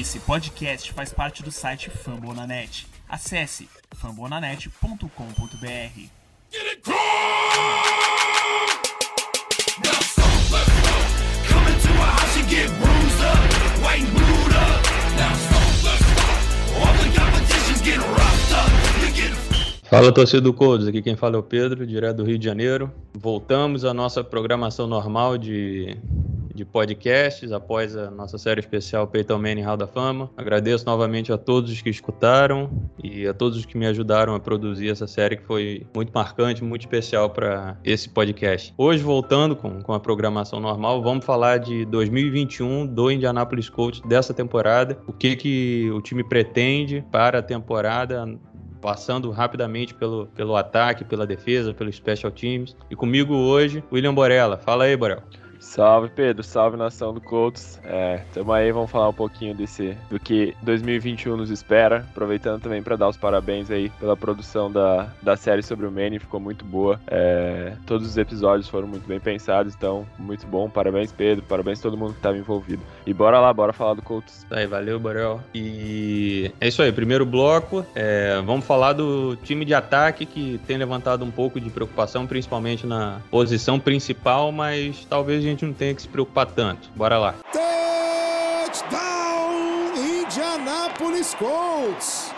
Esse podcast faz parte do site Fambonanet. Acesse fambonanet.com.br. Fala torcida do Codes, aqui quem fala é o Pedro, direto do Rio de Janeiro. Voltamos à nossa programação normal de de podcasts após a nossa série especial Peyton Manning Hall da Fama. Agradeço novamente a todos os que escutaram e a todos os que me ajudaram a produzir essa série que foi muito marcante, muito especial para esse podcast. Hoje, voltando com, com a programação normal, vamos falar de 2021 do Indianapolis Colts dessa temporada, o que, que o time pretende para a temporada passando rapidamente pelo, pelo ataque, pela defesa, pelo special teams. E comigo hoje, William Borella. Fala aí, Borel. Salve Pedro, salve nação do Colts. É, tamo aí, vamos falar um pouquinho desse do que 2021 nos espera. Aproveitando também para dar os parabéns aí pela produção da, da série sobre o Manny, ficou muito boa. É, todos os episódios foram muito bem pensados, então muito bom. Parabéns Pedro, parabéns todo mundo que estava envolvido. E bora lá, bora falar do Colts. Aí, valeu, Borel. E é isso aí, primeiro bloco. É, vamos falar do time de ataque que tem levantado um pouco de preocupação, principalmente na posição principal, mas talvez a gente não tenha que se preocupar tanto. Bora lá. Touchdown Indianapolis Colts.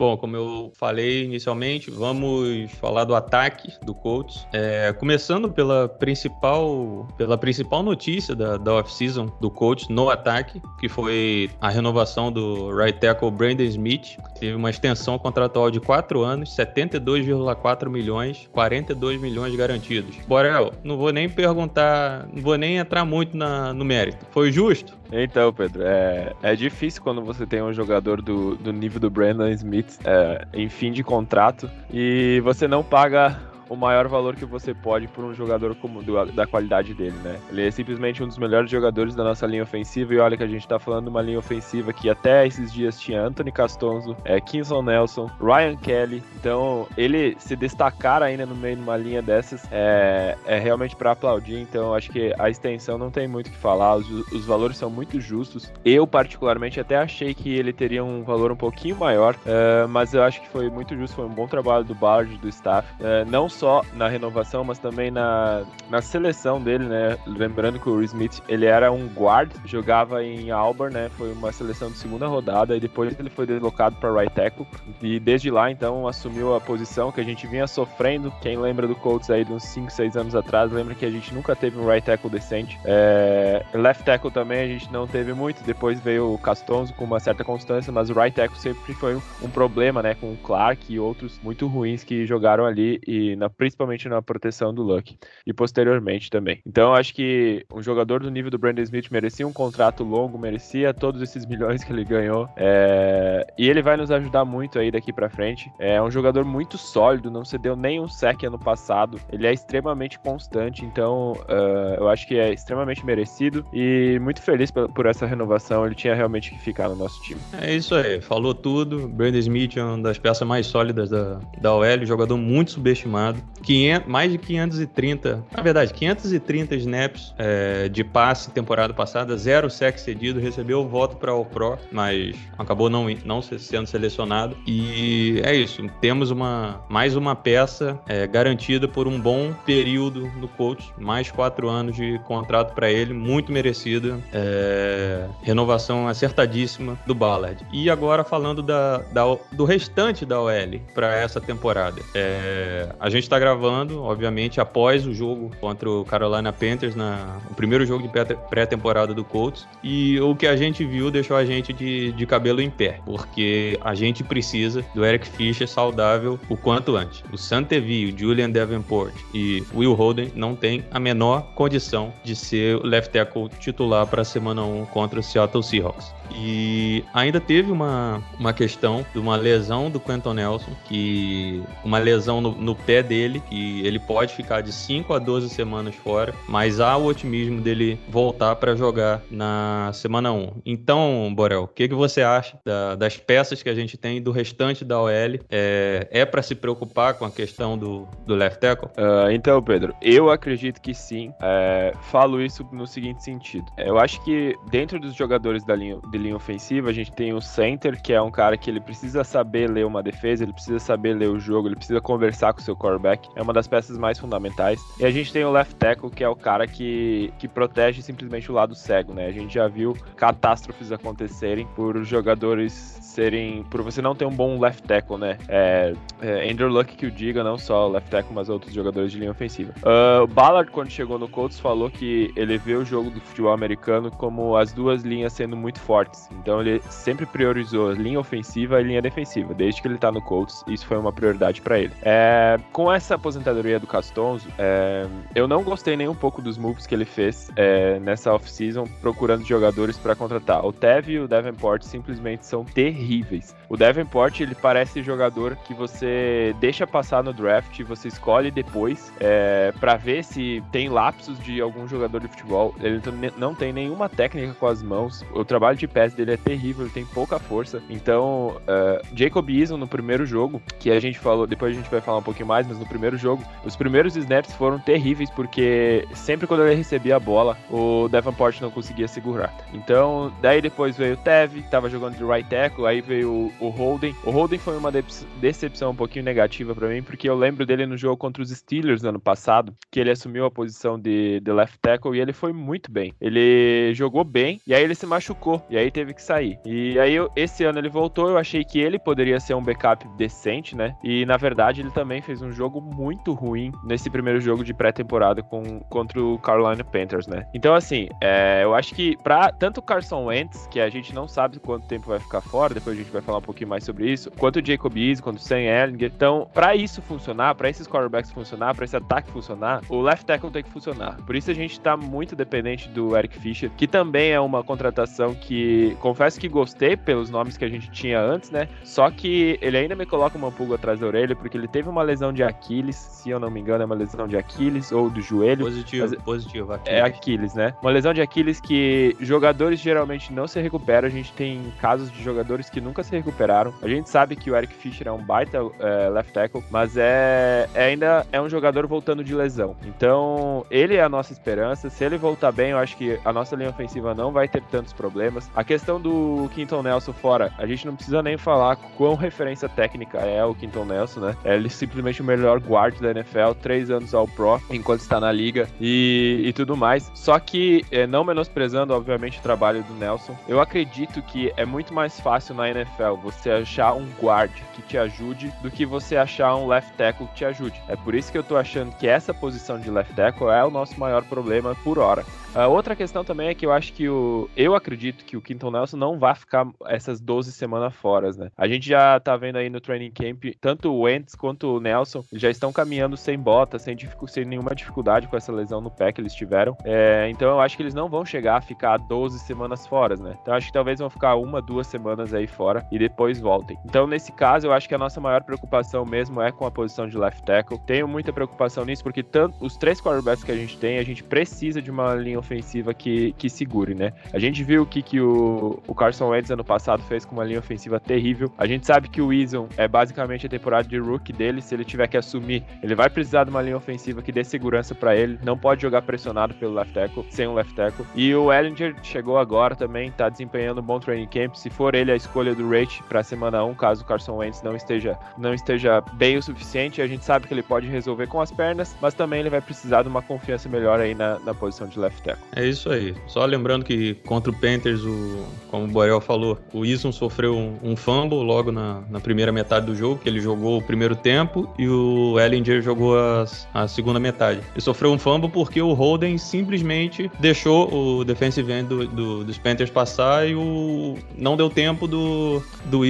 Bom, como eu falei inicialmente, vamos falar do ataque do Colts. É, começando pela principal, pela principal notícia da, da off-season do Colts no ataque, que foi a renovação do right tackle Brandon Smith. Teve uma extensão contratual de 4 anos, 72,4 milhões, 42 milhões garantidos. Borel, não vou nem perguntar, não vou nem entrar muito na, no mérito. Foi justo? Então, Pedro, é, é difícil quando você tem um jogador do, do nível do Brandon Smith é, em fim de contrato e você não paga o maior valor que você pode por um jogador como do, da qualidade dele, né? Ele é simplesmente um dos melhores jogadores da nossa linha ofensiva e olha que a gente tá falando de uma linha ofensiva que até esses dias tinha Anthony Castonzo, é, Kinson Nelson, Ryan Kelly. Então, ele se destacar ainda no meio de uma linha dessas é, é realmente para aplaudir. Então, acho que a extensão não tem muito o que falar, os, os valores são muito justos. Eu, particularmente, até achei que ele teria um valor um pouquinho maior, é, mas eu acho que foi muito justo, foi um bom trabalho do Ballard, do staff. É, não só na renovação, mas também na, na seleção dele, né? Lembrando que o Smith, ele era um guard, jogava em Auburn, né? Foi uma seleção de segunda rodada e depois ele foi deslocado para right tackle e desde lá, então, assumiu a posição que a gente vinha sofrendo. Quem lembra do Colts aí de uns 5, 6 anos atrás, lembra que a gente nunca teve um right tackle decente. É, left tackle também a gente não teve muito, depois veio o Castonzo com uma certa constância, mas o right tackle sempre foi um, um problema, né? Com o Clark e outros muito ruins que jogaram ali e na principalmente na proteção do Luck e posteriormente também. Então acho que um jogador do nível do Brandon Smith merecia um contrato longo, merecia todos esses milhões que ele ganhou é... e ele vai nos ajudar muito aí daqui para frente. É um jogador muito sólido, não cedeu nenhum sec ano passado, ele é extremamente constante, então uh, eu acho que é extremamente merecido e muito feliz por essa renovação. Ele tinha realmente que ficar no nosso time. É isso aí, falou tudo. Brandon Smith é uma das peças mais sólidas da, da OL, jogador muito subestimado. 500, mais de 530, na verdade, 530 snaps é, de passe temporada passada, zero sec cedido, recebeu o voto para o Pro, mas acabou não, não sendo selecionado. E é isso, temos uma, mais uma peça é, garantida por um bom período no coach, mais quatro anos de contrato para ele, muito merecida, é, renovação acertadíssima do Ballard. E agora falando da, da do restante da OL para essa temporada, é, a gente está gravando, obviamente, após o jogo contra o Carolina Panthers, na, o primeiro jogo de pré-temporada do Colts. E o que a gente viu deixou a gente de, de cabelo em pé, porque a gente precisa do Eric Fischer saudável o quanto antes. O Santevi, o Julian Davenport e Will Holden não têm a menor condição de ser left tackle titular para a semana 1 contra o Seattle Seahawks. E ainda teve uma, uma questão de uma lesão do Quentin Nelson, que uma lesão no, no pé dele, que ele pode ficar de 5 a 12 semanas fora, mas há o otimismo dele voltar para jogar na semana 1. Então, Borel, o que, que você acha da, das peças que a gente tem do restante da OL? É, é para se preocupar com a questão do, do left tackle? Uh, então, Pedro, eu acredito que sim. É, falo isso no seguinte sentido. Eu acho que dentro dos jogadores da linha de linha ofensiva, a gente tem o center, que é um cara que ele precisa saber ler uma defesa, ele precisa saber ler o jogo, ele precisa conversar com o seu quarterback. É uma das peças mais fundamentais. E a gente tem o left tackle, que é o cara que, que protege simplesmente o lado cego, né? A gente já viu catástrofes acontecerem por jogadores serem. por você não ter um bom left tackle, né? É, é Andrew Luck que o diga, não só o left tackle, mas outros jogadores de linha ofensiva. Uh, o Ballard, quando chegou no Colts, falou que ele vê o jogo do futebol americano como as duas linhas sendo muito fortes. Então ele sempre priorizou linha ofensiva e linha defensiva. Desde que ele tá no Colts, isso foi uma prioridade para ele. É, com essa aposentadoria do Castonzo, é, eu não gostei nem um pouco dos moves que ele fez é, nessa off-season procurando jogadores para contratar. O Tev e o Davenport simplesmente são terríveis. O Davenport, ele parece jogador que você deixa passar no draft, você escolhe depois é, para ver se tem lapsos de algum jogador de futebol. Ele não tem nenhuma técnica com as mãos. O trabalho de pés dele é terrível, ele tem pouca força. Então, uh, Jacob Eason no primeiro jogo, que a gente falou, depois a gente vai falar um pouquinho mais, mas no primeiro jogo, os primeiros snaps foram terríveis porque sempre quando ele recebia a bola, o Davenport não conseguia segurar. Então, daí depois veio o Tev, que tava jogando de right tackle, aí veio o Holden. O Holden foi uma decepção um pouquinho negativa para mim, porque eu lembro dele no jogo contra os Steelers no ano passado, que ele assumiu a posição de, de left tackle e ele foi muito bem. Ele jogou bem e aí ele se machucou e aí teve que sair. E aí esse ano ele voltou, eu achei que ele poderia ser um backup decente, né? E na verdade ele também fez um jogo muito ruim nesse primeiro jogo de pré-temporada contra o Carolina Panthers, né? Então assim, é, eu acho que para tanto o Carson Wentz, que a gente não sabe quanto tempo vai ficar fora, depois a gente vai falar um pouquinho mais sobre isso, quanto o Jacob Easy, quanto o Sam Ellinger. Então, para isso funcionar, para esses quarterbacks funcionar, para esse ataque funcionar, o left tackle tem que funcionar. Por isso a gente tá muito dependente do Eric Fischer, que também é uma contratação que confesso que gostei pelos nomes que a gente tinha antes, né? Só que ele ainda me coloca uma pulga atrás da orelha, porque ele teve uma lesão de Aquiles, se eu não me engano, é uma lesão de Aquiles ou do joelho. Positivo, mas... positivo. Aquiles. É Aquiles, né? Uma lesão de Aquiles que jogadores geralmente não se recuperam. A gente tem casos de jogadores que nunca se recuperaram. A gente sabe que o Eric Fischer é um baita é, left tackle, mas é, é, ainda é um jogador voltando de lesão. Então, ele é a nossa esperança. Se ele voltar bem, eu acho que a nossa linha ofensiva não vai ter tantos problemas. A questão do Quinton Nelson fora, a gente não precisa nem falar quão referência técnica é o Quinton Nelson, né? É ele simplesmente o melhor guard da NFL, três anos ao pro, enquanto está na liga e, e tudo mais. Só que, é, não menosprezando, obviamente, o trabalho do Nelson, eu acredito que é muito mais fácil na NFL você achar um guard que te ajude do que você achar um left tackle que te ajude. É por isso que eu tô achando que essa posição de left tackle é o nosso maior problema por hora. A outra questão também é que eu acho que o. Eu acredito que o Quinton Nelson não vai ficar essas 12 semanas fora, né? A gente já tá vendo aí no training camp, tanto o Wentz quanto o Nelson já estão caminhando sem bota, sem, sem nenhuma dificuldade com essa lesão no pé que eles tiveram. É, então eu acho que eles não vão chegar a ficar 12 semanas fora, né? Então acho que talvez vão ficar uma, duas semanas aí fora e depois voltem. Então nesse caso eu acho que a nossa maior preocupação mesmo é com a posição de left tackle. Tenho muita preocupação nisso porque tanto os três quarterbacks que a gente tem, a gente precisa de uma linha ofensiva que, que segure, né? A gente viu o que, que o, o Carson Wentz ano passado fez com uma linha ofensiva terrível. A gente sabe que o Eason é basicamente a temporada de rookie dele. Se ele tiver que assumir, ele vai precisar de uma linha ofensiva que dê segurança para ele. Não pode jogar pressionado pelo left tackle, sem um left tackle. E o Ellinger chegou agora também, tá desempenhando um bom training camp. Se for ele a escolha do Rate para semana 1, caso o Carson Wentz não esteja, não esteja bem o suficiente, a gente sabe que ele pode resolver com as pernas, mas também ele vai precisar de uma confiança melhor aí na, na posição de left tackle. É isso aí. Só lembrando que contra o Panthers, o, como o Borel falou, o Eason sofreu um, um fumble logo na, na, primeira metade do jogo, que ele jogou o primeiro tempo e o Ellinger jogou as, a segunda metade. Ele sofreu um fumble porque o Holden simplesmente deixou o defensive end do, do, dos Panthers passar e o, não deu tempo do, do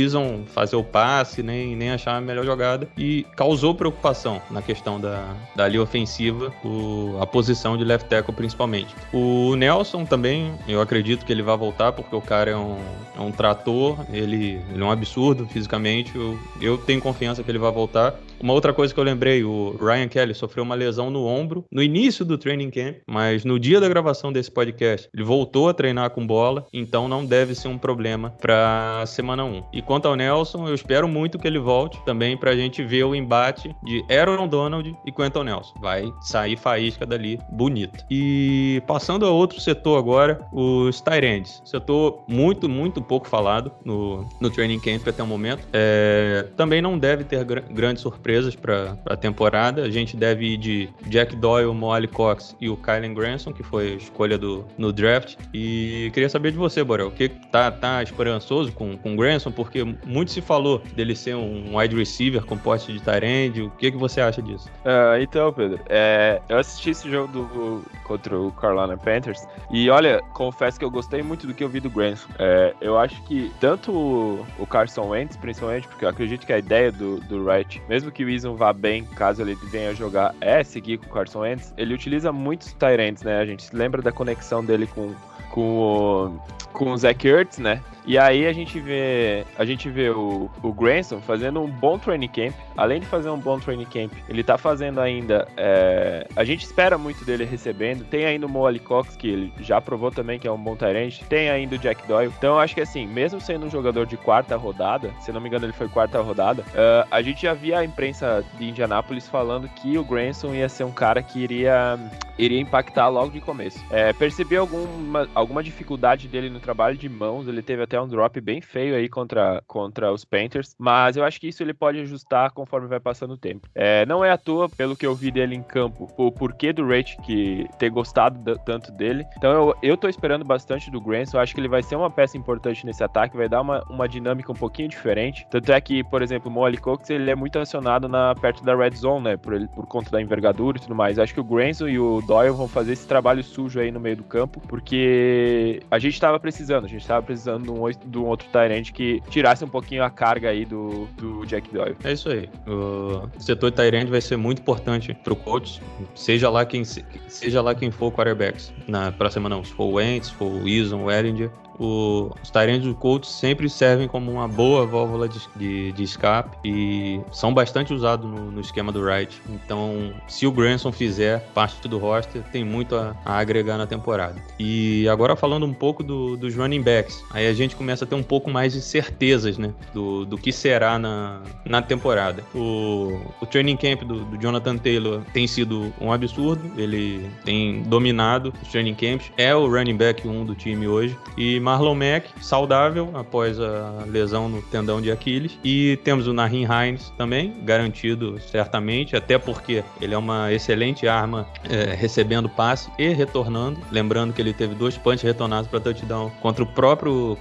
fazer o passe, nem, nem achar a melhor jogada e causou preocupação na questão da, da linha ofensiva, o, a posição de left tackle principalmente. O Nelson também, eu acredito que ele vai voltar, porque o cara é um, é um trator, ele, ele é um absurdo fisicamente. Eu, eu tenho confiança que ele vai voltar. Uma outra coisa que eu lembrei, o Ryan Kelly sofreu uma lesão no ombro no início do training camp, mas no dia da gravação desse podcast, ele voltou a treinar com bola, então não deve ser um problema para semana 1. E quanto ao Nelson, eu espero muito que ele volte também pra gente ver o embate de Aaron Donald e Quentin Nelson. Vai sair faísca dali bonito. E passando a outro setor agora, os Tyrands. Setor muito, muito pouco falado no, no training camp até o momento. É, também não deve ter gr grandes surpresas para a temporada. A gente deve ir de Jack Doyle, Molly Cox e o Kylen Granson, que foi a escolha do, no draft. E queria saber de você, Borel, o que tá, tá esperançoso com, com o Granson? Porque muito se falou dele ser um wide receiver com poste de Tyrande. O que, que você acha disso? Uh, então, Pedro, é, eu assisti esse jogo do, contra o Carolina Panthers e olha, confesso que eu gostei muito do que eu vi do Granson. É, eu acho que tanto o, o Carson Wentz, principalmente, porque eu acredito que a ideia do, do Wright, mesmo que o Eason vá bem, caso ele venha jogar, é seguir com o Carson Wentz, ele utiliza muitos Tyrants, né? A gente se lembra da conexão dele com, com o, com o Zach Ertz, né? E aí a gente vê a gente vê o, o Granson fazendo um bom training camp. Além de fazer um bom training camp, ele tá fazendo ainda. É, a gente espera muito dele recebendo. Tem ainda o Mo Cox, que ele já provou também que é um bom Tyrant. Tem ainda o Jack Doyle. Então eu acho que assim, mesmo sendo um jogador de quarta rodada, se não me engano ele foi quarta rodada, uh, a gente já via a imprensa de Indianápolis falando que o Granson ia ser um cara que iria, iria impactar logo de começo. É, percebi alguma, alguma dificuldade dele no trabalho de mãos, ele teve até um drop bem feio aí contra, contra os Panthers, mas eu acho que isso ele pode ajustar conforme vai passando o tempo. É, não é à toa, pelo que eu vi dele em campo, o porquê do Rate que ter gostado tanto dele. Então eu, eu tô esperando bastante do Grant, eu acho que ele vai ser uma peça importante nesse ataque, vai dar uma, uma dinâmica um pouquinho diferente. Tanto é que, por exemplo, o Molly Cox, ele é muito acionado na, perto da red zone, né, por, por conta da envergadura e tudo mais. Acho que o Granson e o Doyle vão fazer esse trabalho sujo aí no meio do campo, porque a gente tava precisando, a gente tava precisando de um de um outro Tyrant que tirasse um pouquinho a carga aí do, do Jack Doyle. É isso aí. O setor Tyrant vai ser muito importante pro coach, seja lá quem, seja lá quem for quarterbacks na próxima não, se for o Wentz, se for o Eason, o Ellinger, o, os Tyrants do Colts sempre servem como uma boa válvula de, de, de escape e são bastante usados no, no, esquema do Wright. Então, se o Granson fizer parte do roster, tem muito a, a agregar na temporada. E agora falando um pouco do, dos running backs, aí a gente começa a ter um pouco mais de certezas né, do, do que será na, na temporada. O, o training camp do, do Jonathan Taylor tem sido um absurdo, ele tem dominado os training camps, é o running back 1 do time hoje e Marlon Mack, saudável após a lesão no tendão de Aquiles. E temos o Nahin Hines também, garantido certamente, até porque ele é uma excelente arma é, recebendo passe e retornando. Lembrando que ele teve dois punts retornados para touchdown contra o próprio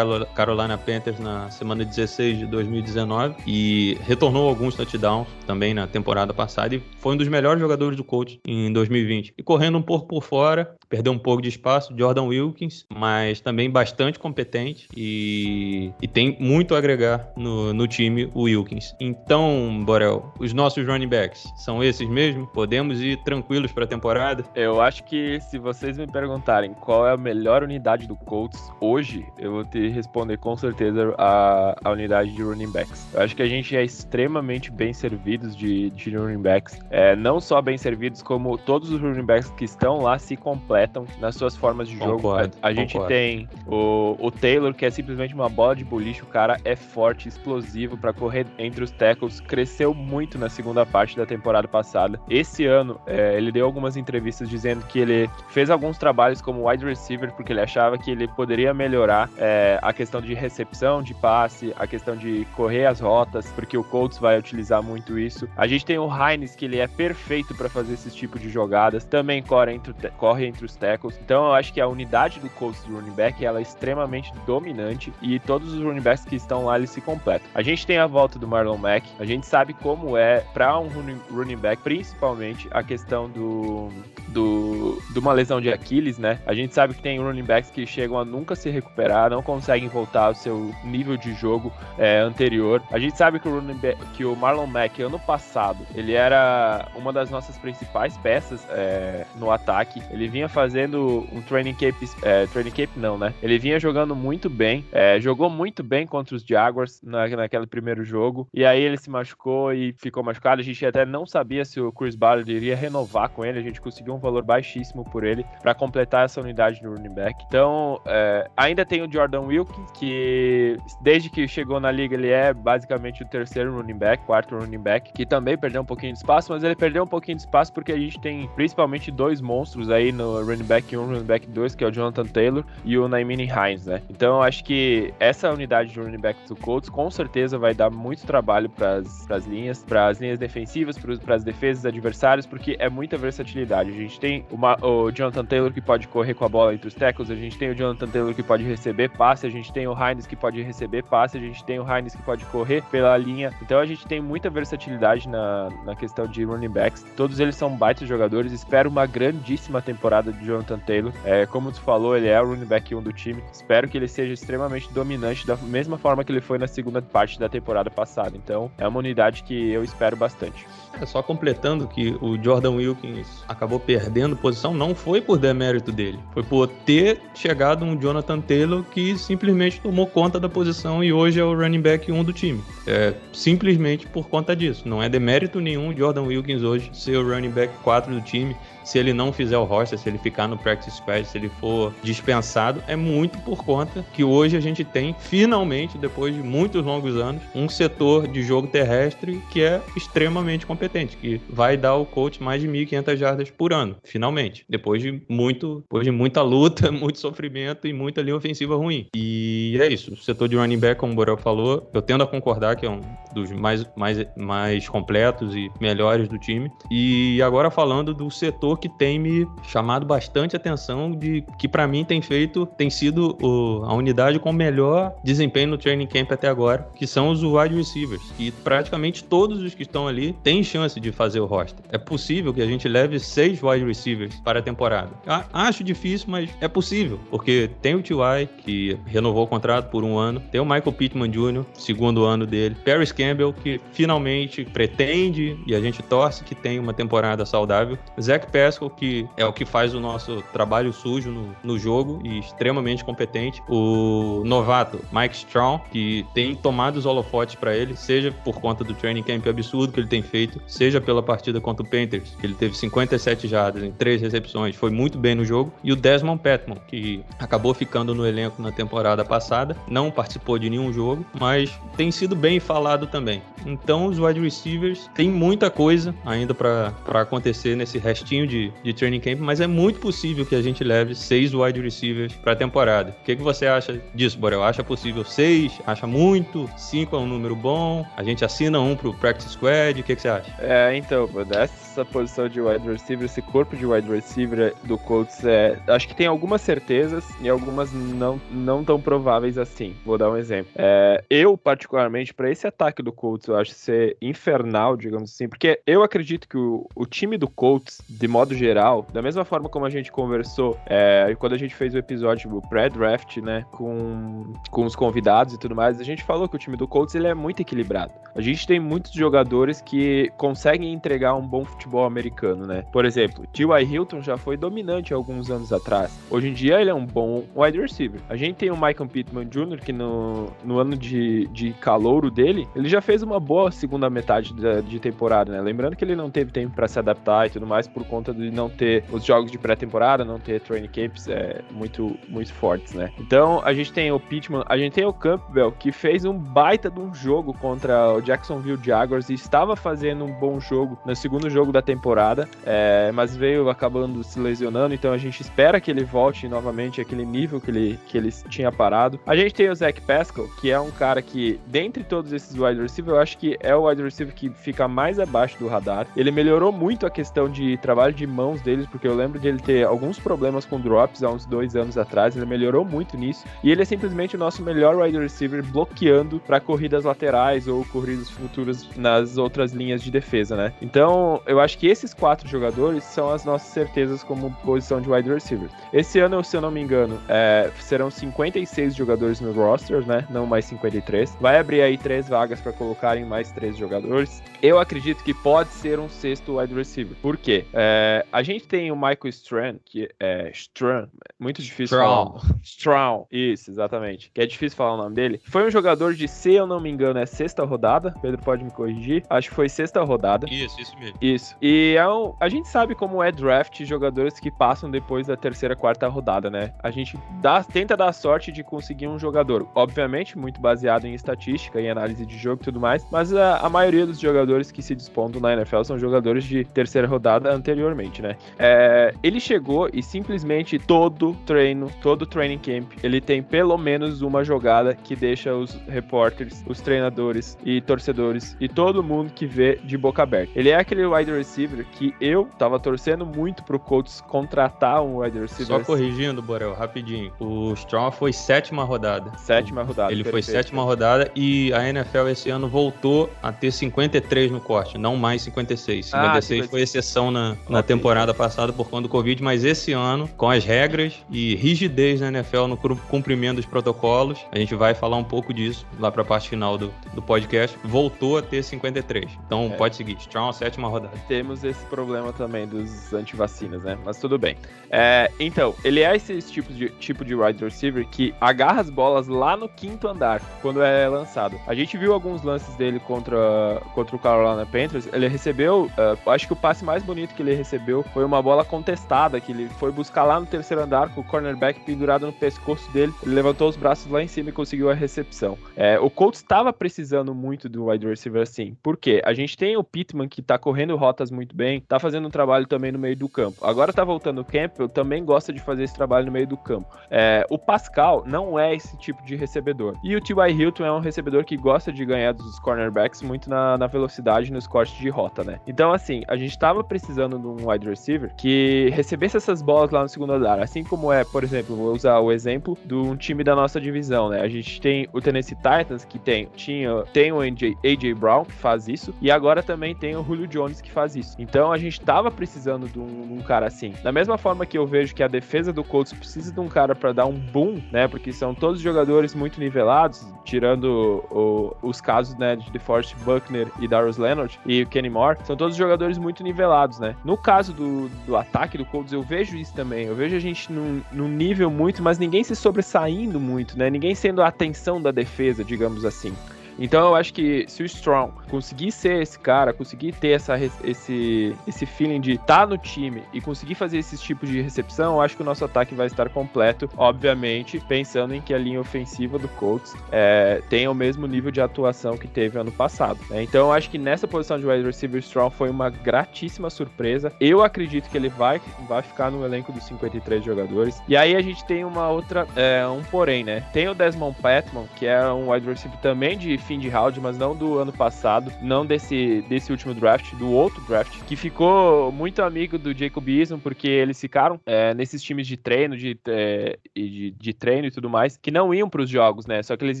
Carolina Panthers na semana 16 de 2019 e retornou alguns touchdowns também na temporada passada e foi um dos melhores jogadores do coach em 2020. E correndo um pouco por fora, perdeu um pouco de espaço, Jordan Wilkins, mas também bastante bastante competente e, e tem muito a agregar no, no time, o Wilkins. Então, Borel, os nossos running backs são esses mesmo? Podemos ir tranquilos para a temporada? Eu acho que se vocês me perguntarem qual é a melhor unidade do Colts hoje, eu vou te responder com certeza a, a unidade de running backs. Eu acho que a gente é extremamente bem servidos de, de running backs. É, não só bem servidos, como todos os running backs que estão lá se completam nas suas formas de jogo. Concordo, a, a gente tem o o, Taylor, que é simplesmente uma bola de boliche, o cara é forte, explosivo para correr entre os tackles, cresceu muito na segunda parte da temporada passada. Esse ano, é, ele deu algumas entrevistas dizendo que ele fez alguns trabalhos como wide receiver, porque ele achava que ele poderia melhorar é, a questão de recepção de passe, a questão de correr as rotas, porque o Colts vai utilizar muito isso. A gente tem o Hines, que ele é perfeito para fazer esse tipo de jogadas, também corre entre, corre entre os tackles. Então eu acho que a unidade do Colts do running back ela é extremamente dominante e todos os running backs que estão lá eles se completam. A gente tem a volta do Marlon Mack, a gente sabe como é para um running back, principalmente a questão do do, de uma lesão de Aquiles, né? A gente sabe que tem running backs que chegam a nunca se recuperar, não conseguem voltar ao seu nível de jogo é, anterior. A gente sabe que o, running back, que o Marlon Mack, ano passado, ele era uma das nossas principais peças é, no ataque. Ele vinha fazendo um training camp, é, training camp não, né? Ele vinha jogando muito bem, é, jogou muito bem contra os Jaguars na, naquele primeiro jogo, e aí ele se machucou e ficou machucado. A gente até não sabia se o Chris Ballard iria renovar com ele, a gente conseguiu um valor baixíssimo por ele para completar essa unidade no running back. Então, é, ainda tem o Jordan Wilkins, que desde que chegou na liga ele é basicamente o terceiro running back, quarto running back, que também perdeu um pouquinho de espaço, mas ele perdeu um pouquinho de espaço porque a gente tem principalmente dois monstros aí no running back 1 running back 2, que é o Jonathan Taylor e o Naimini Hines, né? Então, eu acho que essa unidade de running back do Colts com certeza vai dar muito trabalho para as linhas, para as linhas defensivas, para as defesas adversárias, porque é muita versatilidade. A gente tem uma, o Jonathan Taylor que pode correr com a bola entre os tackles, a gente tem o Jonathan Taylor que pode receber passe, a gente tem o Hines que pode receber passe, a gente tem o Hines que pode correr pela linha. Então a gente tem muita versatilidade na, na questão de running backs. Todos eles são baitos jogadores. Espero uma grandíssima temporada de Jonathan Taylor. É, como tu falou, ele é o running back 1 do time. Espero que ele seja extremamente dominante da mesma forma que ele foi na segunda parte da temporada passada. Então é uma unidade que eu espero bastante. É, só completando que o Jordan Wilkins acabou perdendo posição, não foi por demérito dele, foi por ter chegado um Jonathan Taylor que simplesmente tomou conta da posição e hoje é o running back 1 do time. É simplesmente por conta disso. Não é demérito nenhum Jordan Wilkins hoje ser o running back 4 do time se ele não fizer o roster, se ele ficar no practice squad, se ele for dispensado, é muito por conta que hoje a gente tem, finalmente, depois de muitos longos anos, um setor de jogo terrestre que é extremamente competente, que vai dar ao coach mais de 1.500 jardas por ano, finalmente, depois de muito, depois de muita luta, muito sofrimento e muita linha ofensiva ruim. E é isso, o setor de running back, como o Borel falou, eu tendo a concordar que é um dos mais, mais, mais completos e melhores do time. E agora falando do setor que tem me chamado bastante atenção de que para mim tem feito, tem sido o, a unidade com melhor desempenho no training camp até agora, que são os wide receivers, e praticamente todos os que estão ali têm chance de fazer o roster. É possível que a gente leve seis wide receivers para a temporada. Acho difícil, mas é possível, porque tem o T.Y., que renovou o contrato por um ano, tem o Michael Pittman Jr., segundo ano dele, Paris Campbell, que finalmente pretende, e a gente torce que tenha uma temporada saudável, Zach Pass Pascal, que é o que faz o nosso trabalho sujo no, no jogo e extremamente competente. O novato Mike Strong, que tem tomado os holofotes para ele, seja por conta do training camp absurdo que ele tem feito, seja pela partida contra o Panthers, que ele teve 57 jardas em três recepções, foi muito bem no jogo. E o Desmond Petman, que acabou ficando no elenco na temporada passada, não participou de nenhum jogo, mas tem sido bem falado também. Então, os wide receivers tem muita coisa ainda para acontecer nesse restinho de de, de training camp, mas é muito possível que a gente leve seis wide receivers para a temporada. O que, que você acha disso, Borel? Acha possível seis? Acha muito? Cinco é um número bom? A gente assina um pro practice squad? O que, que você acha? É, então, essa posição de wide receiver, esse corpo de wide receiver do Colts, é, acho que tem algumas certezas e algumas não, não tão prováveis assim. Vou dar um exemplo. É, eu, particularmente, para esse ataque do Colts, eu acho ser infernal, digamos assim, porque eu acredito que o, o time do Colts, de modo geral, da mesma forma como a gente conversou é, quando a gente fez o episódio pré-draft, né, com, com os convidados e tudo mais, a gente falou que o time do Colts ele é muito equilibrado. A gente tem muitos jogadores que conseguem entregar um bom futebol americano, né? Por exemplo, T.Y. Hilton já foi dominante alguns anos atrás. Hoje em dia ele é um bom wide receiver. A gente tem o Michael Pittman Jr., que no, no ano de, de calouro dele, ele já fez uma boa segunda metade de, de temporada, né? Lembrando que ele não teve tempo para se adaptar e tudo mais por conta de não ter os jogos de pré-temporada, não ter training camps é, muito, muito fortes, né? Então a gente tem o Pittman, a gente tem o Campbell, que fez um baita de um jogo contra o Jacksonville Jaguars e estava fazendo um bom jogo no segundo jogo da temporada, é, mas veio acabando se lesionando, então a gente espera que ele volte novamente àquele nível que ele, que ele tinha parado. A gente tem o Zach Pascal, que é um cara que, dentre todos esses wide receivers, eu acho que é o wide receiver que fica mais abaixo do radar. Ele melhorou muito a questão de trabalho de mãos deles, porque eu lembro de ele ter alguns problemas com drops há uns dois anos atrás, ele melhorou muito nisso, e ele é simplesmente o nosso melhor wide receiver bloqueando para corridas laterais ou corridas futuras nas outras linhas de defesa, né? Então, eu acho que esses quatro jogadores são as nossas certezas como posição de wide receiver. Esse ano, se eu não me engano, é, serão 56 jogadores no roster, né? Não mais 53. Vai abrir aí três vagas para colocarem mais três jogadores. Eu acredito que pode ser um sexto wide receiver. Por quê? É, a gente tem o Michael Strand, que é Strand, muito difícil Strong. falar. Strong, isso, exatamente. Que é difícil falar o nome dele. Foi um jogador de, se eu não me engano, é sexta rodada. Pedro pode me corrigir. Acho que foi sexta rodada. Isso, isso mesmo. Isso. E é um, a gente sabe como é draft jogadores que passam depois da terceira, quarta rodada, né? A gente dá, tenta dar sorte de conseguir um jogador, obviamente, muito baseado em estatística, em análise de jogo e tudo mais, mas a, a maioria dos jogadores que se despontam na NFL são jogadores de terceira rodada anteriormente, né? É, ele chegou e simplesmente todo treino, todo training camp, ele tem pelo menos uma jogada que deixa os repórteres, os treinadores e torcedores e todo mundo que vê de boca aberta. Ele é aquele wide receiver que eu tava torcendo muito pro Colts contratar um wide receiver. Só corrigindo, Borel, rapidinho. O Strong foi sétima rodada. Sétima rodada. Ele foi perfeito. sétima rodada e a NFL esse ano voltou a ter 53 no corte, não mais 56. Ah, 56 foi exceção na, na Ok. Temporada passada por conta do Covid, mas esse ano, com as regras e rigidez na NFL no cumprimento dos protocolos, a gente vai falar um pouco disso lá pra parte final do, do podcast, voltou a ter 53. Então É. pode seguir. Strong, sétima rodada. Temos esse problema também dos antivacinas, né? Mas tudo bem. É, então, ele é esse tipo de, tipo de wide receiver que agarra as bolas lá no quinto andar, quando é lançado. A gente viu alguns lances dele contra, contra o Carolina Panthers. Ele recebeu, eh, acho que o passe mais bonito que ele recebeu foi uma bola contestada, que ele foi buscar lá no terceiro andar com o cornerback pendurado no pescoço dele. Ele levantou os braços lá em cima e conseguiu a recepção. É, o Colts estava precisando muito do wide receiver assim. Por quê? A gente tem o Pittman que tá correndo rotas muito bem, tá fazendo um trabalho também no meio do campo. Agora tá voltando o Campbell, também gosta de fazer esse trabalho no meio do campo. É, o Pascal não é esse tipo de recebedor. E o T.Y. Hilton é um recebedor que gosta de ganhar dos cornerbacks muito na, na velocidade nos cortes de rota, né? Então, assim, a gente tava precisando de um wide receiver que recebesse essas bolas lá no segundo andar. Assim como é, por exemplo, vou usar o exemplo de um time da nossa divisão, né? A gente tem o Tennessee Titans, que tem, tinha, tem o AJ, AJ Brown, que faz isso, e agora também tem o Julio Jones, que faz isso. Então, a gente tava precisando de um, um cara assim. Da mesma forma que eu vejo que a defesa do Colts precisa de um cara para dar um boom, né? Porque são todos jogadores muito nivelados, tirando o- os casos, né, de DeForest Buckner e Darius Leonard e o Kenny Moore, são todos jogadores muito nivelados, né? No caso do, do ataque do Colts, eu vejo isso também. Eu vejo a gente num, num nível muito, mas ninguém se sobressaindo muito, né? Ninguém sendo a atenção da defesa, digamos assim. Então eu acho que se o Strong conseguir ser esse cara, conseguir ter essa, esse, esse feeling de estar no time e conseguir fazer esses tipos de recepção, eu acho que o nosso ataque vai estar completo, obviamente, pensando em que a linha ofensiva do Colts é, tenha o mesmo nível de atuação que teve ano passado. né? Então eu acho que nessa posição de wide receiver Strong foi uma gratíssima surpresa. Eu acredito que ele vai, vai ficar no elenco dos 53 jogadores. E aí a gente tem uma outra, é, um porém, né? Tem o Desmond Patman, que é um wide receiver também de fim de round, mas não do ano passado, não desse, desse último draft, do outro draft, que ficou muito amigo do Jacob porque eles ficaram é, nesses times de treino, de, é, de, de treino e tudo mais, que não iam para os jogos, né? Só que eles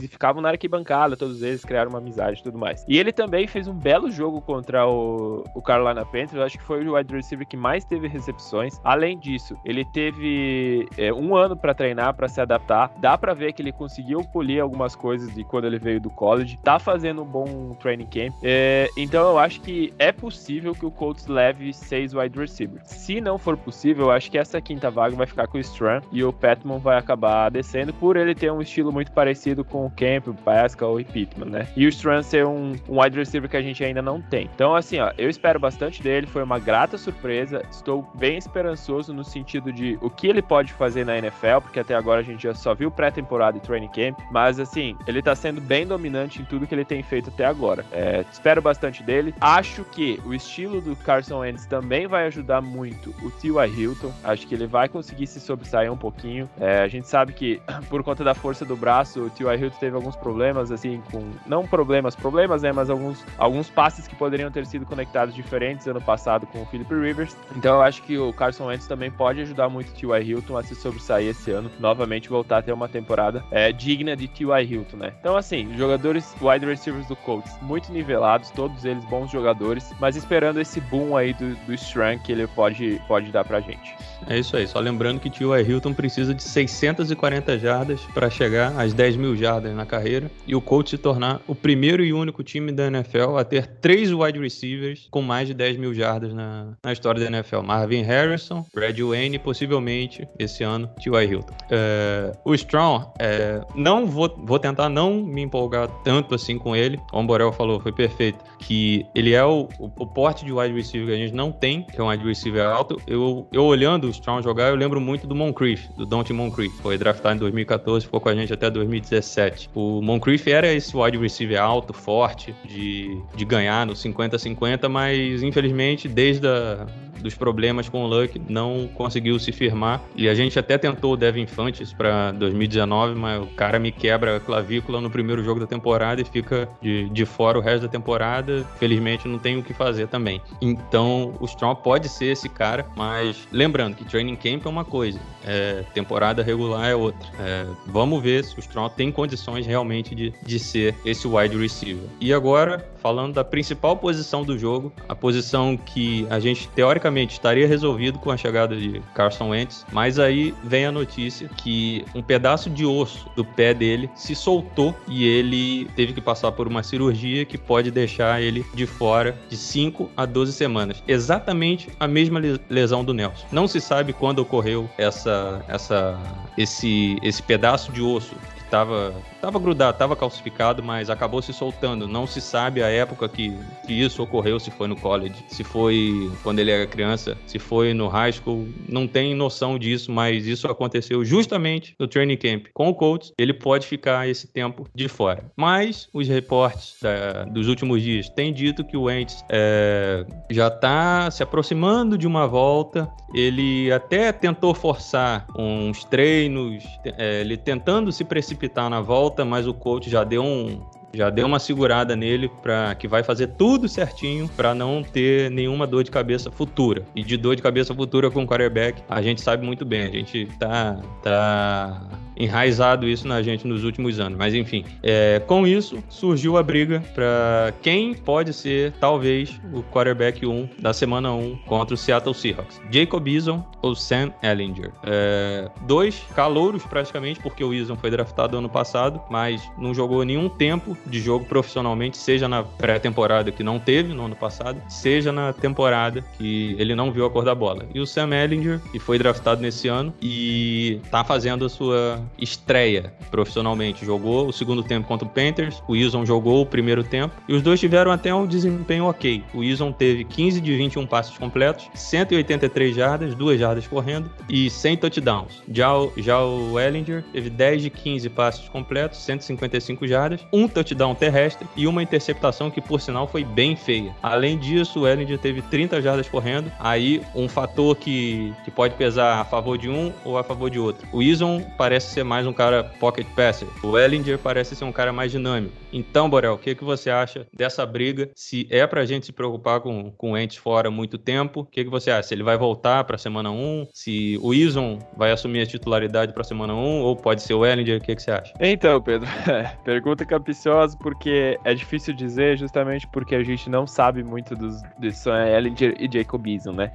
ficavam na arquibancada, todos eles criaram uma amizade e tudo mais. E ele também fez um belo jogo contra o, o Carolina Panthers, eu acho que foi o wide receiver que mais teve recepções. Além disso, ele teve é, um ano para treinar, para se adaptar. Dá para ver que ele conseguiu polir algumas coisas de quando ele veio do college. Tá fazendo um bom training camp. É, então eu acho que é possível que o Colts leve seis wide receivers. Se não for possível, eu acho que essa quinta vaga vai ficar com o Stram e o Petman vai acabar descendo por ele ter um estilo muito parecido com o Camp, o Pascal e Pittman, né? E o Stram ser um, um wide receiver que a gente ainda não tem. Então, assim, ó, eu espero bastante dele. Foi uma grata surpresa. Estou bem esperançoso no sentido de o que ele pode fazer na NFL, porque até agora a gente já só viu pré-temporada e training camp. Mas, assim, ele tá sendo bem dominante em tudo que ele tem feito até agora. É, espero bastante dele. Acho que o estilo do Carson Wentz também vai ajudar muito o T.Y. Hilton. Acho que ele vai conseguir se sobressair um pouquinho. É, a gente sabe que, por conta da força do braço, o T.Y. Hilton teve alguns problemas, assim, com. Não problemas, problemas, né? Mas alguns, alguns passes que poderiam ter sido conectados diferentes ano passado com o Philip Rivers. Então eu acho que o Carson Wentz também pode ajudar muito o T.Y. Hilton a se sobressair esse ano, novamente voltar a ter uma temporada é, digna de T.Y. Hilton, né? Então, assim, jogadores wide receivers do Colts muito nivelados, todos eles bons jogadores, mas esperando esse boom aí do, do Strang que ele pode, pode dar pra gente. É isso aí, só lembrando que T.Y. Hilton precisa de 640 jardas para chegar às 10 mil jardas na carreira e o Colts se tornar o primeiro e único time da NFL a ter três wide receivers com mais de 10 mil jardas na, na história da NFL. Marvin Harrison, Brad Wayne e possivelmente esse ano T.Y. Hilton. É, o Strong, é, não vou, vou tentar não me empolgar tanto assim com ele. O Borel falou, foi perfeito. Que ele é o, o, o, porte de wide receiver que a gente não tem, que é um wide receiver alto. Eu, eu olhando o Strong jogar, eu lembro muito do Moncrief, do Dante Moncrief. Foi draftado em 2014, ficou com a gente até 2017. O Moncrief era esse wide receiver alto, forte, de, de ganhar no 50-50, mas infelizmente desde a, dos problemas com o Luck, não conseguiu se firmar. E a gente até tentou o Devin Fantes para 2019, mas o cara me quebra a clavícula no primeiro jogo da temporada e fica de, de fora o resto da temporada. Felizmente não tem o que fazer também. Então o Strong pode ser esse cara, mas lembrando que training camp é uma coisa, é, temporada regular é outra. É, vamos ver se o Strong tem condições realmente de, de ser esse wide receiver. E agora, falando da principal posição do jogo, a posição que a gente teoricamente estaria resolvido com a chegada de Carson Wentz, mas aí vem a notícia que um pedaço de osso do pé dele se soltou e ele teve que passar por uma cirurgia que pode deixar ele de fora de 5 a 12 semanas. Exatamente a mesma lesão do Nelson. Não se sabe quando ocorreu essa, essa, esse, esse pedaço de osso estava tava grudado, estava calcificado, mas acabou se soltando. Não se sabe a época que, que isso ocorreu, se foi no college, se foi quando ele era criança, se foi no high school. Não tem noção disso, mas isso aconteceu justamente no training camp. Com o Colts, ele pode ficar esse tempo de fora. Mas os reportes da, dos últimos dias têm dito que o Wentz é, já está se aproximando de uma volta. Ele até tentou forçar uns treinos, é, ele tentando se precipitar precipitar na volta, mas o coach já deu um, já deu uma segurada nele para que vai fazer tudo certinho para não ter nenhuma dor de cabeça futura. E de dor de cabeça futura com o quarterback, a gente sabe muito bem, a gente tá tá enraizado isso na gente nos últimos anos. Mas enfim, é, com isso surgiu a briga para quem pode ser, talvez, o quarterback 1 da semana 1 contra o Seattle Seahawks: Jacob Eason ou Sam Ellinger. É, dois calouros, praticamente, porque o Eason foi draftado ano passado, mas não jogou nenhum tempo de jogo profissionalmente, seja na pré-temporada que não teve no ano passado, seja na temporada que ele não viu a cor da bola. E o Sam Ellinger, que foi draftado nesse ano e tá fazendo a sua estreia profissionalmente. Jogou o segundo tempo contra o Panthers, o Wilson jogou o primeiro tempo e os dois tiveram até um desempenho ok. O Wilson teve 15 de 21 passes completos, 183 jardas, 2 jardas correndo e 100 touchdowns. Já o, já o Ellinger teve 10 de 15 passes completos, 155 jardas, um touchdown terrestre e uma interceptação que, por sinal, foi bem feia. Além disso, o Ellinger teve 30 jardas correndo, aí um fator que, que pode pesar a favor de um ou a favor de outro. O Wilson parece ser mais um cara pocket passer. O Ellinger parece ser um cara mais dinâmico. Então, Borel, o que, que você acha dessa briga? Se é pra gente se preocupar com, com o Ents fora muito tempo, o que, que você acha? Se ele vai voltar pra semana 1? Se o Ison vai assumir a titularidade pra semana 1? Ou pode ser o Ellinger? O que, que você acha? Então, Pedro, pergunta capiciosa porque é difícil dizer justamente porque a gente não sabe muito dos, dos Ellinger e Jacob Ison, né?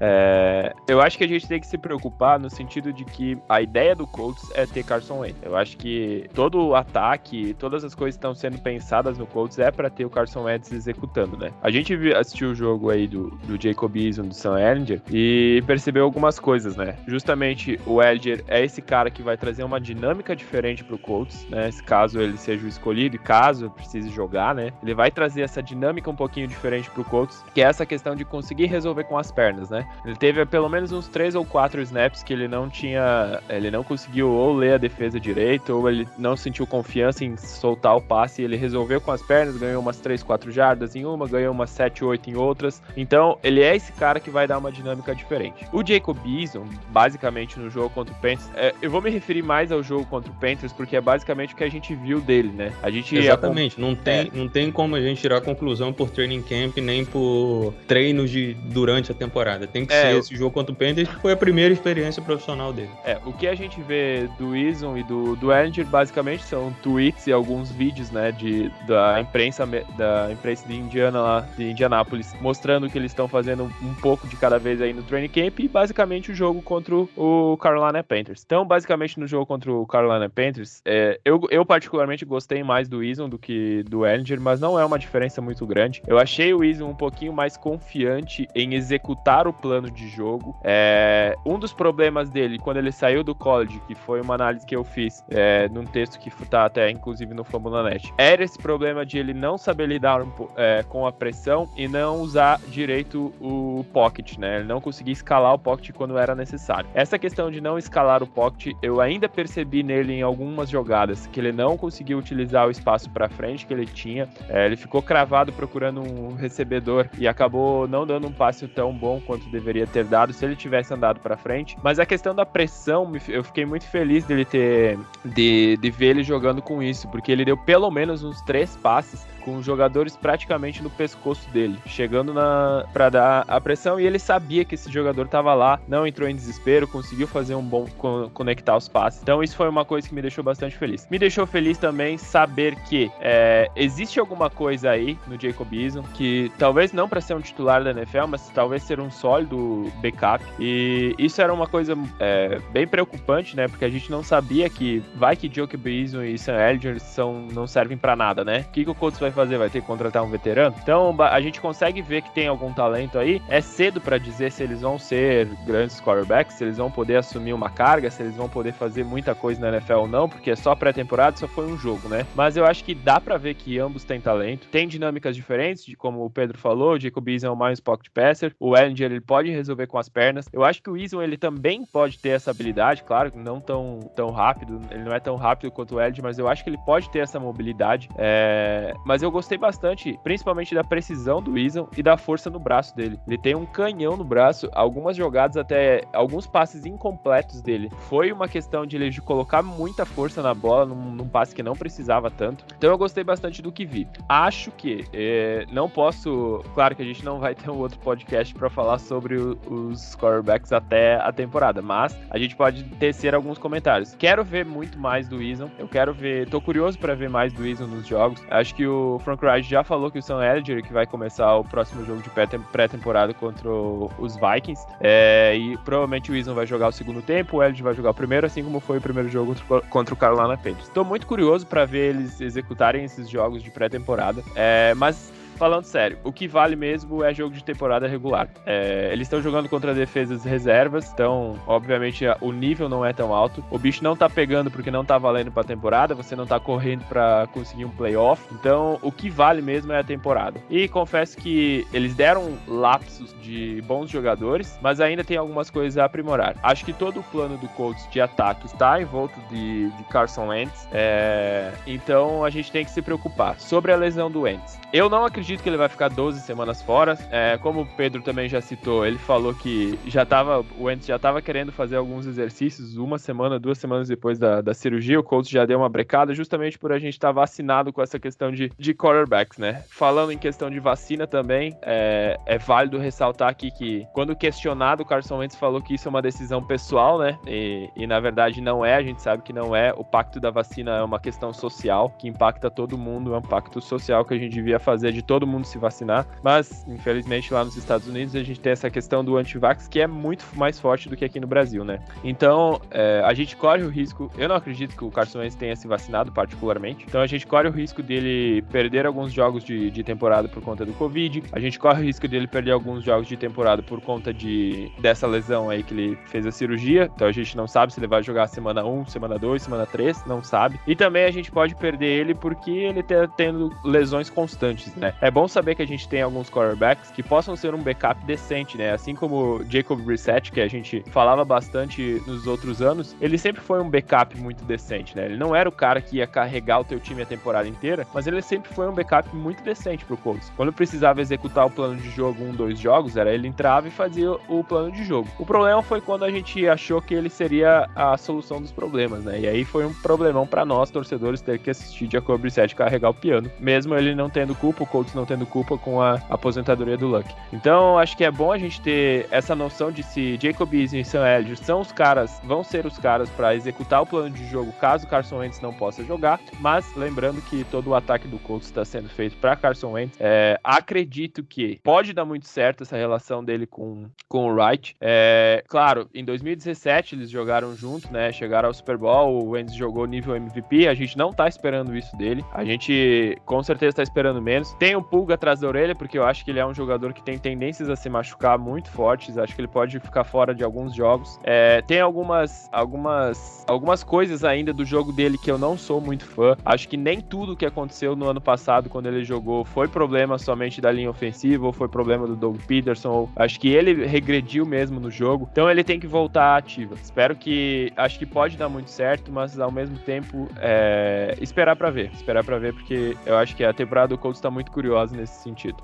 É, eu acho que a gente tem que se preocupar no sentido de que a ideia do Colts é ter Carson Wentz. Eu acho que todo o ataque, todas as coisas que estão sendo pensadas no Colts é para ter o Carson Wentz executando, né? A gente assistiu o jogo aí do, do Jacob Eason, do Sam Ellinger, e percebeu algumas coisas, né? Justamente o Ellinger é esse cara que vai trazer uma dinâmica diferente pro Colts, né? Caso ele seja o escolhido e caso precise jogar, né? Ele vai trazer essa dinâmica um pouquinho diferente pro Colts, que é essa questão de conseguir resolver com as pernas, né? Ele teve pelo menos uns três ou quatro snaps que ele não tinha, ele não conseguiu ou ou ler a defesa direito, ou ele não sentiu confiança em soltar o passe, ele resolveu com as pernas, ganhou umas 3, 4 jardas em uma, ganhou umas 7, 8 em outras. Então, ele é esse cara que vai dar uma dinâmica diferente. O Jacob Eason, basicamente no jogo contra o Panthers, é, eu vou me referir mais ao jogo contra o Panthers porque é basicamente o que a gente viu dele, né? A gente Exatamente, não tem, é. não tem como a gente tirar conclusão por training camp nem por treinos de durante a temporada. Tem que é, ser esse jogo contra o Panthers que foi a primeira experiência profissional dele. É, o que a gente vê do Eason e do, do basicamente são tweets e alguns vídeos, né, de, da imprensa da imprensa de Indiana lá, de Indianápolis, mostrando que eles estão fazendo um pouco de cada vez aí no training camp e basicamente o jogo contra o Carolina Panthers. Então, basicamente no jogo contra o Carolina Panthers, é, eu, eu particularmente gostei mais do Eason do que do Ellinger, mas não é uma diferença muito grande. Eu achei o Eason um pouquinho mais confiante em executar o plano de jogo. É, um dos problemas dele, quando ele saiu do college, que foi uma análise que eu fiz é, num texto que tá até inclusive no Fambulanet, era esse problema de ele não saber lidar é, com a pressão e não usar direito o pocket, né? Ele não conseguia escalar o pocket quando era necessário. Essa questão de não escalar o pocket, eu ainda percebi nele em algumas jogadas que ele não conseguiu utilizar o espaço para frente que ele tinha. É, ele ficou cravado procurando um recebedor e acabou não dando um passe tão bom quanto deveria ter dado se ele tivesse andado para frente. Mas a questão da pressão, eu fiquei muito feliz dele ter de, de ver ele jogando com isso, porque ele deu pelo menos uns três passes com jogadores praticamente no pescoço dele, chegando na para dar a pressão e ele sabia que esse jogador estava lá, não entrou em desespero, conseguiu fazer um bom conectar os passes. Então isso foi uma coisa que me deixou bastante feliz. Me deixou feliz também saber que é, existe alguma coisa aí no Jacob Eason que talvez não para ser um titular da NFL, mas talvez ser um sólido backup. E isso era uma coisa é, bem preocupante, né? Porque a gente não sabia que vai que Jacob Eason e Sam Ellinger são não servem para nada, né? O que, que o Colts vai fazer? Vai ter que contratar um veterano? Então a gente consegue ver que tem algum talento aí. É cedo para dizer se eles vão ser grandes quarterbacks, se eles vão poder assumir uma carga, se eles vão poder fazer muita coisa na NFL ou não, porque é só pré-temporada, só foi um jogo, né? Mas eu acho que dá para ver que ambos têm talento. Tem dinâmicas diferentes, de como o Pedro falou, o Jacob Eason é o mais pocket passer, o Ellinger ele pode resolver com as pernas. Eu acho que o Eason ele também pode ter essa habilidade, claro, não tão, tão rápido, ele não é tão rápido quanto o Ellinger, mas eu acho que ele pode ter essa mobilidade. É... Mas eu eu gostei bastante, principalmente da precisão do Eason e da força no braço dele. Ele tem um canhão no braço, algumas jogadas até alguns passes incompletos dele. Foi uma questão de ele colocar muita força na bola num, num passe que não precisava tanto. Então eu gostei bastante do que vi. Acho que é, não posso, claro que a gente não vai ter um outro podcast para falar sobre o, os quarterbacks até a temporada, mas a gente pode tecer alguns comentários. Quero ver muito mais do Eason. Eu quero ver, tô curioso para ver mais do Eason nos jogos. Acho que o o Frank Reich já falou que o Sam Ellinger que vai começar o próximo jogo de pré-temporada contra os Vikings. É, e provavelmente o Eason vai jogar o segundo tempo, o Ellinger vai jogar o primeiro, assim como foi o primeiro jogo contra o Carolina Panthers. Estou muito curioso para ver eles executarem esses jogos de pré-temporada. É, mas falando sério, o que vale mesmo é jogo de temporada regular. É, eles estão jogando contra defesas reservas, então, obviamente, o nível não é tão alto. O bicho não tá pegando porque não tá valendo pra temporada, você não tá correndo para conseguir um playoff. Então, o que vale mesmo é a temporada. E confesso que eles deram lapsos de bons jogadores, mas ainda tem algumas coisas a aprimorar. Acho que todo o plano do Colts de ataque está em volta de, de Carson Wentz, é, então a gente tem que se preocupar. Sobre a lesão do Wentz, eu não acredito que ele vai ficar 12 semanas fora. É, como o Pedro também já citou, ele falou que já tava, o Wentz já estava querendo fazer alguns exercícios uma semana, duas semanas depois da, da cirurgia. O Colts já deu uma brecada, justamente por a gente estar tá vacinado com essa questão de, de quarterbacks, né? Falando em questão de vacina também, é, é válido ressaltar aqui que, quando questionado, o Carson Wentz falou que isso é uma decisão pessoal, né? E, e na verdade não é, a gente sabe que não é. O pacto da vacina é uma questão social que impacta todo mundo, é um pacto social que a gente devia fazer de todo mundo se vacinar, mas infelizmente lá nos Estados Unidos a gente tem essa questão do antivax que é muito mais forte do que aqui no Brasil, né? Então é, a gente corre o risco, eu não acredito que o Carson Wentz tenha se vacinado particularmente, então a gente corre o risco dele perder alguns jogos de, de temporada por conta do Covid, a gente corre o risco dele perder alguns jogos de temporada por conta de dessa lesão aí que ele fez a cirurgia, então a gente não sabe se ele vai jogar semana 1, semana 2, semana 3, não sabe, e também a gente pode perder ele porque ele tá tendo lesões constantes né? É é bom saber que a gente tem alguns quarterbacks que possam ser um backup decente, né? Assim como Jacob Brissett, que a gente falava bastante nos outros anos, ele sempre foi um backup muito decente, né? Ele não era o cara que ia carregar o teu time a temporada inteira, mas ele sempre foi um backup muito decente pro Colts. Quando precisava executar o plano de jogo um, dois jogos, era ele entrava e fazia o plano de jogo. O problema foi quando a gente achou que ele seria a solução dos problemas, né? E aí foi um problemão para nós, torcedores, ter que assistir Jacob Brissett carregar o piano, mesmo ele não tendo culpa, o Colts não tendo culpa com a aposentadoria do Luck. Então, acho que é bom a gente ter essa noção de se Jacob Eason e Sam Elliott são os caras, vão ser os caras para executar o plano de jogo caso Carson Wentz não possa jogar, mas lembrando que todo o ataque do Colts está sendo feito para Carson Wentz. É, acredito que pode dar muito certo essa relação dele com, com o Wright. É, claro, em 2017 eles jogaram junto, né? Chegaram ao Super Bowl, o Wentz jogou nível MVP. A gente não tá esperando isso dele. A gente com certeza tá esperando menos. Tem um pulga atrás da orelha, porque eu acho que ele é um jogador que tem tendências a se machucar muito fortes. Acho que ele pode ficar fora de alguns jogos. É, tem algumas, algumas, algumas coisas ainda do jogo dele que eu não sou muito fã. Acho que nem tudo que aconteceu no ano passado, quando ele jogou, foi problema somente da linha ofensiva, ou foi problema do Doug Peterson. Ou acho que ele regrediu mesmo no jogo. Então ele tem que voltar ativa. Espero que. Acho que pode dar muito certo, mas ao mesmo tempo é, esperar para ver. Esperar para ver, porque eu acho que a temporada do Colts está muito curiosa nesse sentido.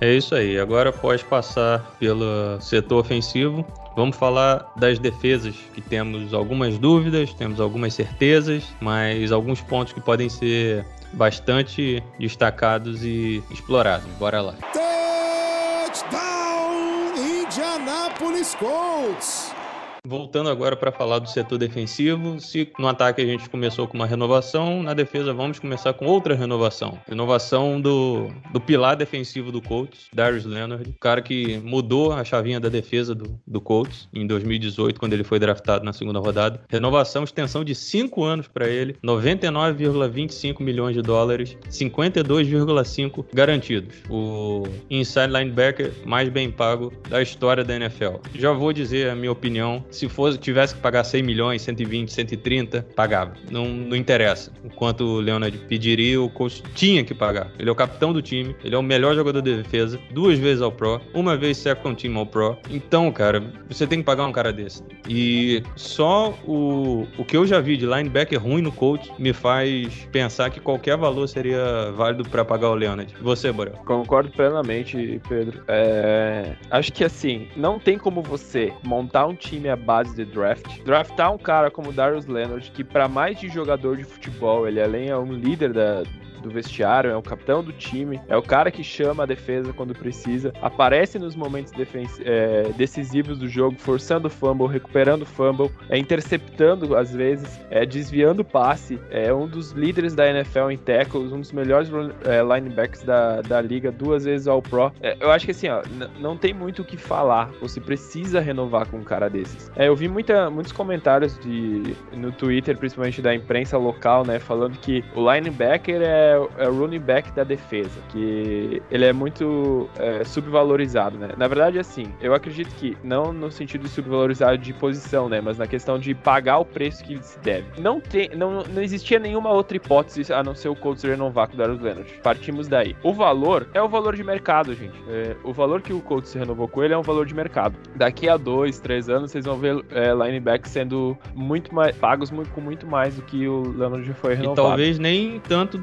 É isso aí. Agora após passar pelo setor ofensivo. Vamos falar das defesas, que temos algumas dúvidas, temos algumas certezas, mas alguns pontos que podem ser bastante destacados e explorados. Bora lá. Touchdown Indianapolis Colts. Voltando agora para falar do setor defensivo, se no ataque a gente começou com uma renovação, na defesa vamos começar com outra renovação. Renovação do, do pilar defensivo do Colts, Darius Leonard, cara que mudou a chavinha da defesa do, do Colts em 2018, quando ele foi draftado na segunda rodada. Renovação, extensão de 5 anos para ele, 99,25 milhões de dólares, 52,5 garantidos. O inside linebacker mais bem pago da história da NFL. Já vou dizer a minha opinião se fosse, tivesse que pagar 100 milhões, 120, 130, pagava. Não, não interessa. Enquanto o Leonard pediria, o coach tinha que pagar. Ele é o capitão do time, ele é o melhor jogador de defesa, duas vezes ao Pro, uma vez second team ao Pro. Então, cara, você tem que pagar um cara desse. E só o, o que eu já vi de linebacker ruim no coach me faz pensar que qualquer valor seria válido para pagar o Leonard. Você, Borel? Concordo plenamente, Pedro. É... Acho que assim, não tem como você montar um time à base de draft. Draftar um cara como Darius Leonard, que para mais de jogador de futebol, ele além é um líder da, do vestiário, é o capitão do time, é o cara que chama a defesa quando precisa, aparece nos momentos é, decisivos do jogo, forçando o fumble, recuperando o fumble, é, interceptando às vezes, é, desviando o passe, é um dos líderes da NFL em tackles, um dos melhores é, linebackers da, da liga, duas vezes ao Pro. É, eu acho que assim, ó, não tem muito o que falar, você precisa renovar com um cara desses. É, eu vi muita, muitos comentários de, no Twitter, principalmente da imprensa local, né, falando que o linebacker é é, é, o running back da defesa, que ele é muito é, subvalorizado, né? Na verdade, assim, eu acredito que não no sentido de subvalorizado de posição, né? Mas na questão de pagar o preço que se deve. Não, tem, não, não existia nenhuma outra hipótese a não ser o Colts renovar com o Darius Leonard. Partimos daí. O valor é o valor de mercado, gente. É, o valor que o Colts renovou com ele é um valor de mercado. Daqui a dois, três anos, vocês vão ver é, linebacks sendo muito mais pagos muito, com muito mais do que o Leonard já foi renovado. E talvez nem tanto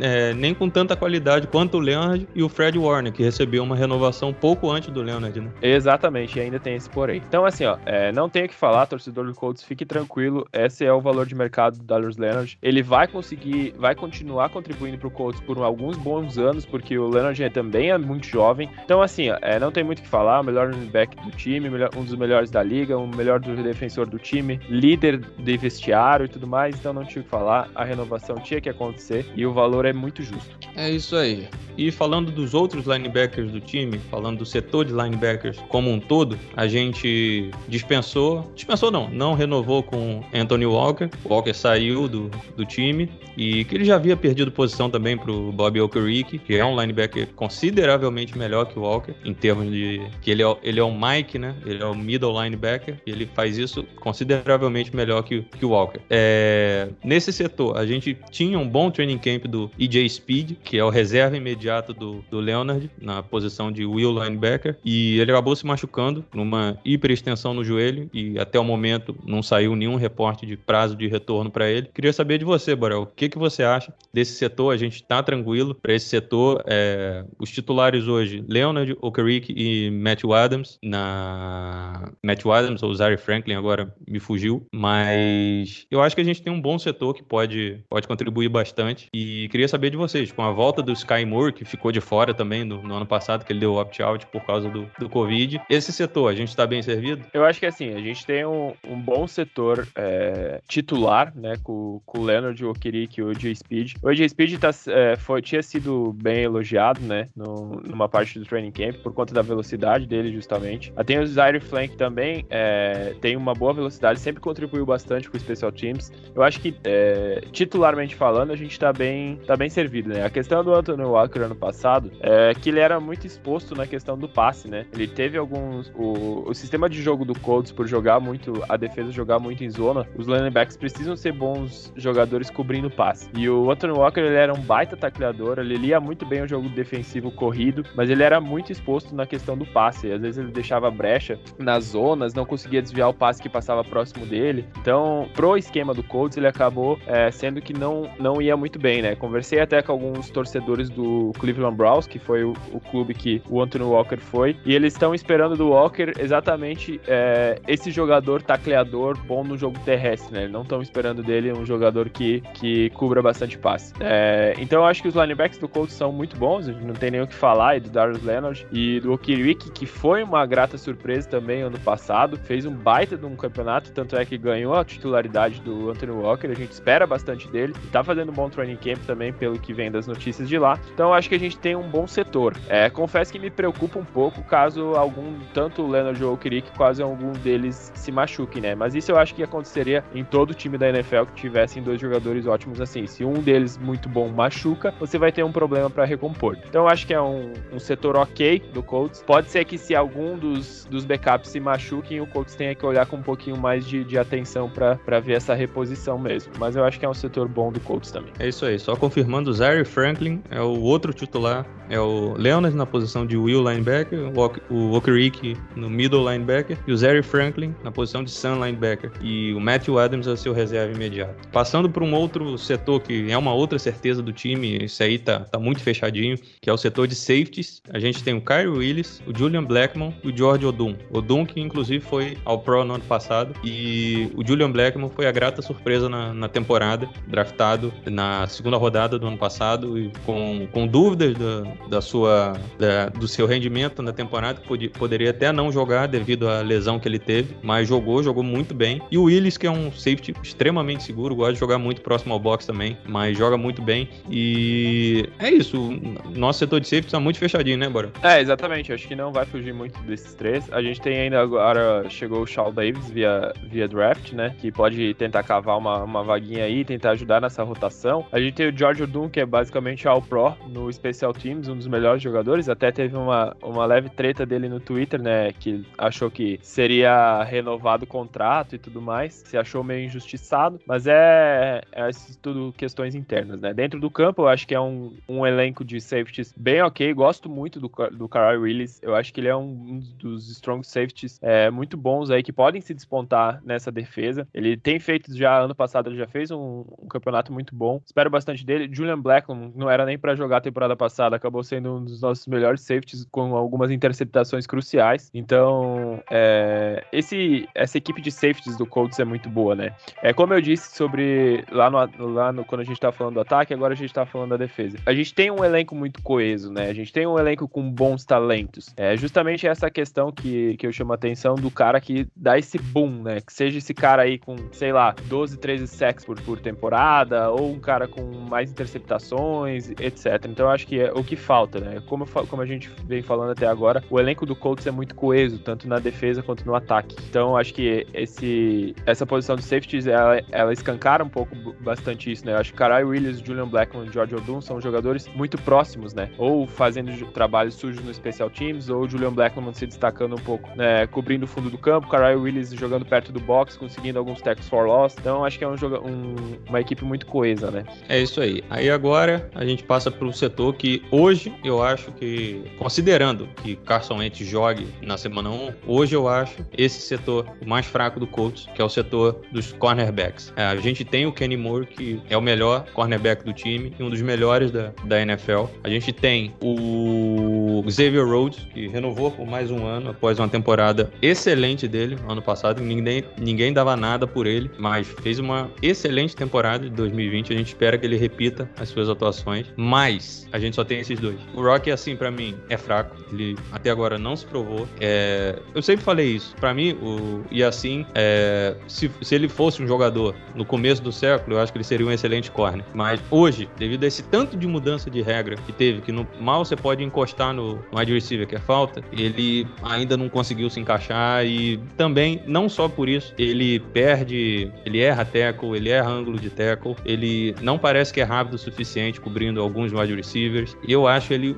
é, nem com tanta qualidade quanto o Leonard e o Fred Warner, que recebeu uma renovação pouco antes do Leonard, né? Exatamente, e ainda tem esse porém. Então, assim, ó, é, não tem o que falar, torcedor do Colts, fique tranquilo, esse é o valor de mercado do Darius Leonard. Ele vai conseguir, vai continuar contribuindo pro Colts por alguns bons anos, porque o Leonard também é muito jovem. Então, assim, ó, é, não tem muito o que falar, o melhor running back do time, melhor, um dos melhores da liga, o melhor do defensor do time, líder de vestiário e tudo mais, então não tinha o que falar, a renovação tinha que acontecer e o valor é muito justo. É isso aí. E falando dos outros linebackers do time, falando do setor de linebackers como um todo, a gente dispensou, dispensou não, não renovou com Anthony Walker. O Walker saiu do, do time e que ele já havia perdido posição também para o Bobby Okereke, que é um linebacker consideravelmente melhor que o Walker, em termos de que ele é, ele é o Mike, né? Ele é o middle linebacker e ele faz isso consideravelmente melhor que, que o Walker. É, nesse setor, a gente tinha um bom training camp do, EJ Speed, que é o reserva imediato do, do Leonard, na posição de Will Linebacker, e ele acabou se machucando numa hiperextensão no joelho e até o momento não saiu nenhum reporte de prazo de retorno para ele. Queria saber de você, Borel, o que, que você acha desse setor? A gente tá tranquilo para esse setor. É, os titulares hoje, Leonard, Okerick e Matthew Adams. Na Matthew Adams ou Zary Franklin agora me fugiu, mas eu acho que a gente tem um bom setor que pode, pode contribuir bastante. E queria saber de vocês, com a volta do Sky Moore, que ficou de fora também no, no ano passado, que ele deu opt-out por causa do, do Covid, esse setor, a gente está bem servido? Eu acho que assim, a gente tem um, um bom setor é, titular, né, com, com o Leonard, o Okirik e o AJ Speed. O AJ Speed tá, é, foi, tinha sido bem elogiado, né, no, numa parte do training camp, por conta da velocidade dele, justamente. Tem o Zaire Flank também, é, tem uma boa velocidade, sempre contribuiu bastante com o Special Teams. Eu acho que, é, titularmente falando, a gente tá bem, tá bem servido, né. A questão do Anthony Walker ano passado é que ele era muito exposto na questão do passe, né. Ele teve alguns... O, o sistema de jogo do Colts, por jogar muito, a defesa jogar muito em zona, os linebackers precisam ser bons jogadores cobrindo passe. E o Anthony Walker, ele era um baita tacleador, ele lia muito bem o jogo defensivo corrido, mas ele era muito exposto na questão do passe. Às vezes ele deixava brecha nas zonas, não conseguia desviar o passe que passava próximo dele. Então, pro esquema do Colts, ele acabou é, sendo que não, não ia muito bem, né? Conversei até com alguns torcedores do Cleveland Browns, que foi o, o clube que o Anthony Walker foi, e eles estão esperando do Walker exatamente é, esse jogador tacleador bom no jogo terrestre, né? Não estão esperando dele um jogador que, que cubra bastante passe. É, então eu acho que os linebackers do Colts são muito bons, não tem nem o que falar, e do Darius Leonard e do Okiriwiki, que foi uma grata surpresa também ano passado, fez um baita de um campeonato, tanto é que ganhou a titularidade do Anthony Walker, a gente espera bastante dele, tá fazendo um bom training camp também, pelo que vem das notícias de lá. Então acho que a gente tem um bom setor. É, confesso que me preocupa um pouco caso algum, tanto o Leonard ou o Okiriwiki, quase algum deles se machuque, né? Mas isso eu acho que aconteceria em todo time da NFL que tivessem dois jogadores ótimos assim. Se um deles muito bom machuca, você vai ter um problema para recompor. Então acho que é um, um, setor ok do Colts. Pode ser que se algum dos, dos backups se machuquem, o Colts tenha que olhar com um pouquinho mais de, de atenção para ver essa reposição mesmo. Mas eu acho que é um setor bom do Colts também. É isso aí. Só confirmando, Zaire Franklin é o outro titular. É o Leonard na posição de Will linebacker, o Okerick no middle linebacker e o Zaire Franklin na posição de Sun linebacker. E o Matthew Adams é seu reserva imediato. Passando para um outro setor que é uma outra certeza do time, esse aí tá, tá muito fechadinho, que é o setor de safeties. A gente tem o Kyrie Willis, o Julian Blackmon e o George Odum. Odum que inclusive foi ao Pro no ano passado e o Julian Blackmon foi a grata surpresa na, na temporada, draftado na segunda rodada do ano passado e com, com dúvidas da, da sua, da, do seu rendimento na temporada, que poderia até não jogar devido à lesão que ele teve, mas jogou, jogou muito bem. E o Willis, que é um safety extremamente seguro, gosta de jogar muito próximo ao box também, mas joga muito bem. E é isso, nosso setor de safety está muito fechadinho, né, Bora? É, exatamente, acho que não vai fugir muito desses três. A gente tem ainda agora, chegou o Shaw Davis via, via draft, né, que pode tentar cavar uma, uma vaguinha aí, tentar ajudar nessa rotação. A gente tem o George Odum, que é basicamente All Pro no Special Teams, um dos melhores jogadores, até teve uma, uma leve treta dele no Twitter, né, que achou que seria renovado o contrato e tudo mais, se achou meio injustiçado, mas é, é tudo questões internas, né. Dentro do campo, eu acho que é um, um elenco de safeties bem ok, gosto muito do, do Carl Willis, eu acho que ele é um, um dos strong safeties é, muito bons aí, que podem se despontar nessa defesa. Ele tem feito já, ano passado ele já fez um, um campeonato muito bom, espero bastante dele. Julian Blackman não era nem para jogar a temporada passada, acabou sendo um dos nossos melhores safeties com algumas interceptações cruciais, então é, esse, essa equipe de safeties do Colts é muito boa, né? É como eu disse sobre lá no, lá no quando a gente tá falando do ataque, agora a gente tá falando da defesa. A gente tem um elenco muito coeso, né? A gente tem um elenco com bons talentos. É justamente essa questão que, que eu chamo a atenção do cara que dá esse boom, né? Que seja esse cara aí com, sei lá, 12, 13 sacks por, por temporada, ou um cara com mais interceptações, etc. Então eu acho que é o que falta, né? Como, como a gente vem falando até agora, o elenco do Colts é muito coeso, tanto na defesa quanto no ataque. Então eu acho que esse, essa posição de safeties, ela, ela escancara um pouco bastante isso, né? Eu acho que Carai Williams, Julian Blackman e George Odum são jogadores muito próximos, né? Ou fazendo trabalhos sujos no Special Teams, ou Julian Blackman se destacando um pouco, né? Cobrindo o fundo do campo, Carai Willis jogando perto do box, conseguindo alguns tackles for loss. Então acho que é um, um, uma equipe muito coesa, né? É isso aí. Aí. Aí agora a gente passa para o setor que hoje eu acho que, considerando que Carson Wentz jogue na semana 1, hoje eu acho esse setor mais fraco do Colts, que é o setor dos cornerbacks. É, a gente tem o Kenny Moore, que é o melhor cornerback do time e um dos melhores da, da NFL. A gente tem o Xavier Rhodes, que renovou por mais um ano após uma temporada excelente dele ano passado. Ninguém, ninguém dava nada por ele, mas fez uma excelente temporada de 2020. A gente espera que ele repita as suas atuações, mas a gente só tem esses dois. O Rock, assim, para mim, é fraco. Ele até agora não se provou. É... Eu sempre falei isso. Para mim, o... e assim, é... se, se ele fosse um jogador no começo do século, eu acho que ele seria um excelente corner. Mas hoje, devido a esse tanto de mudança de regra que teve, que no mal você pode encostar no, no wide receiver que é falta, ele ainda não conseguiu se encaixar e também, não só por isso, ele perde, ele erra tackle, ele erra ângulo de tackle, ele não parece que é rápido o suficiente cobrindo alguns wide receivers. E eu acho ele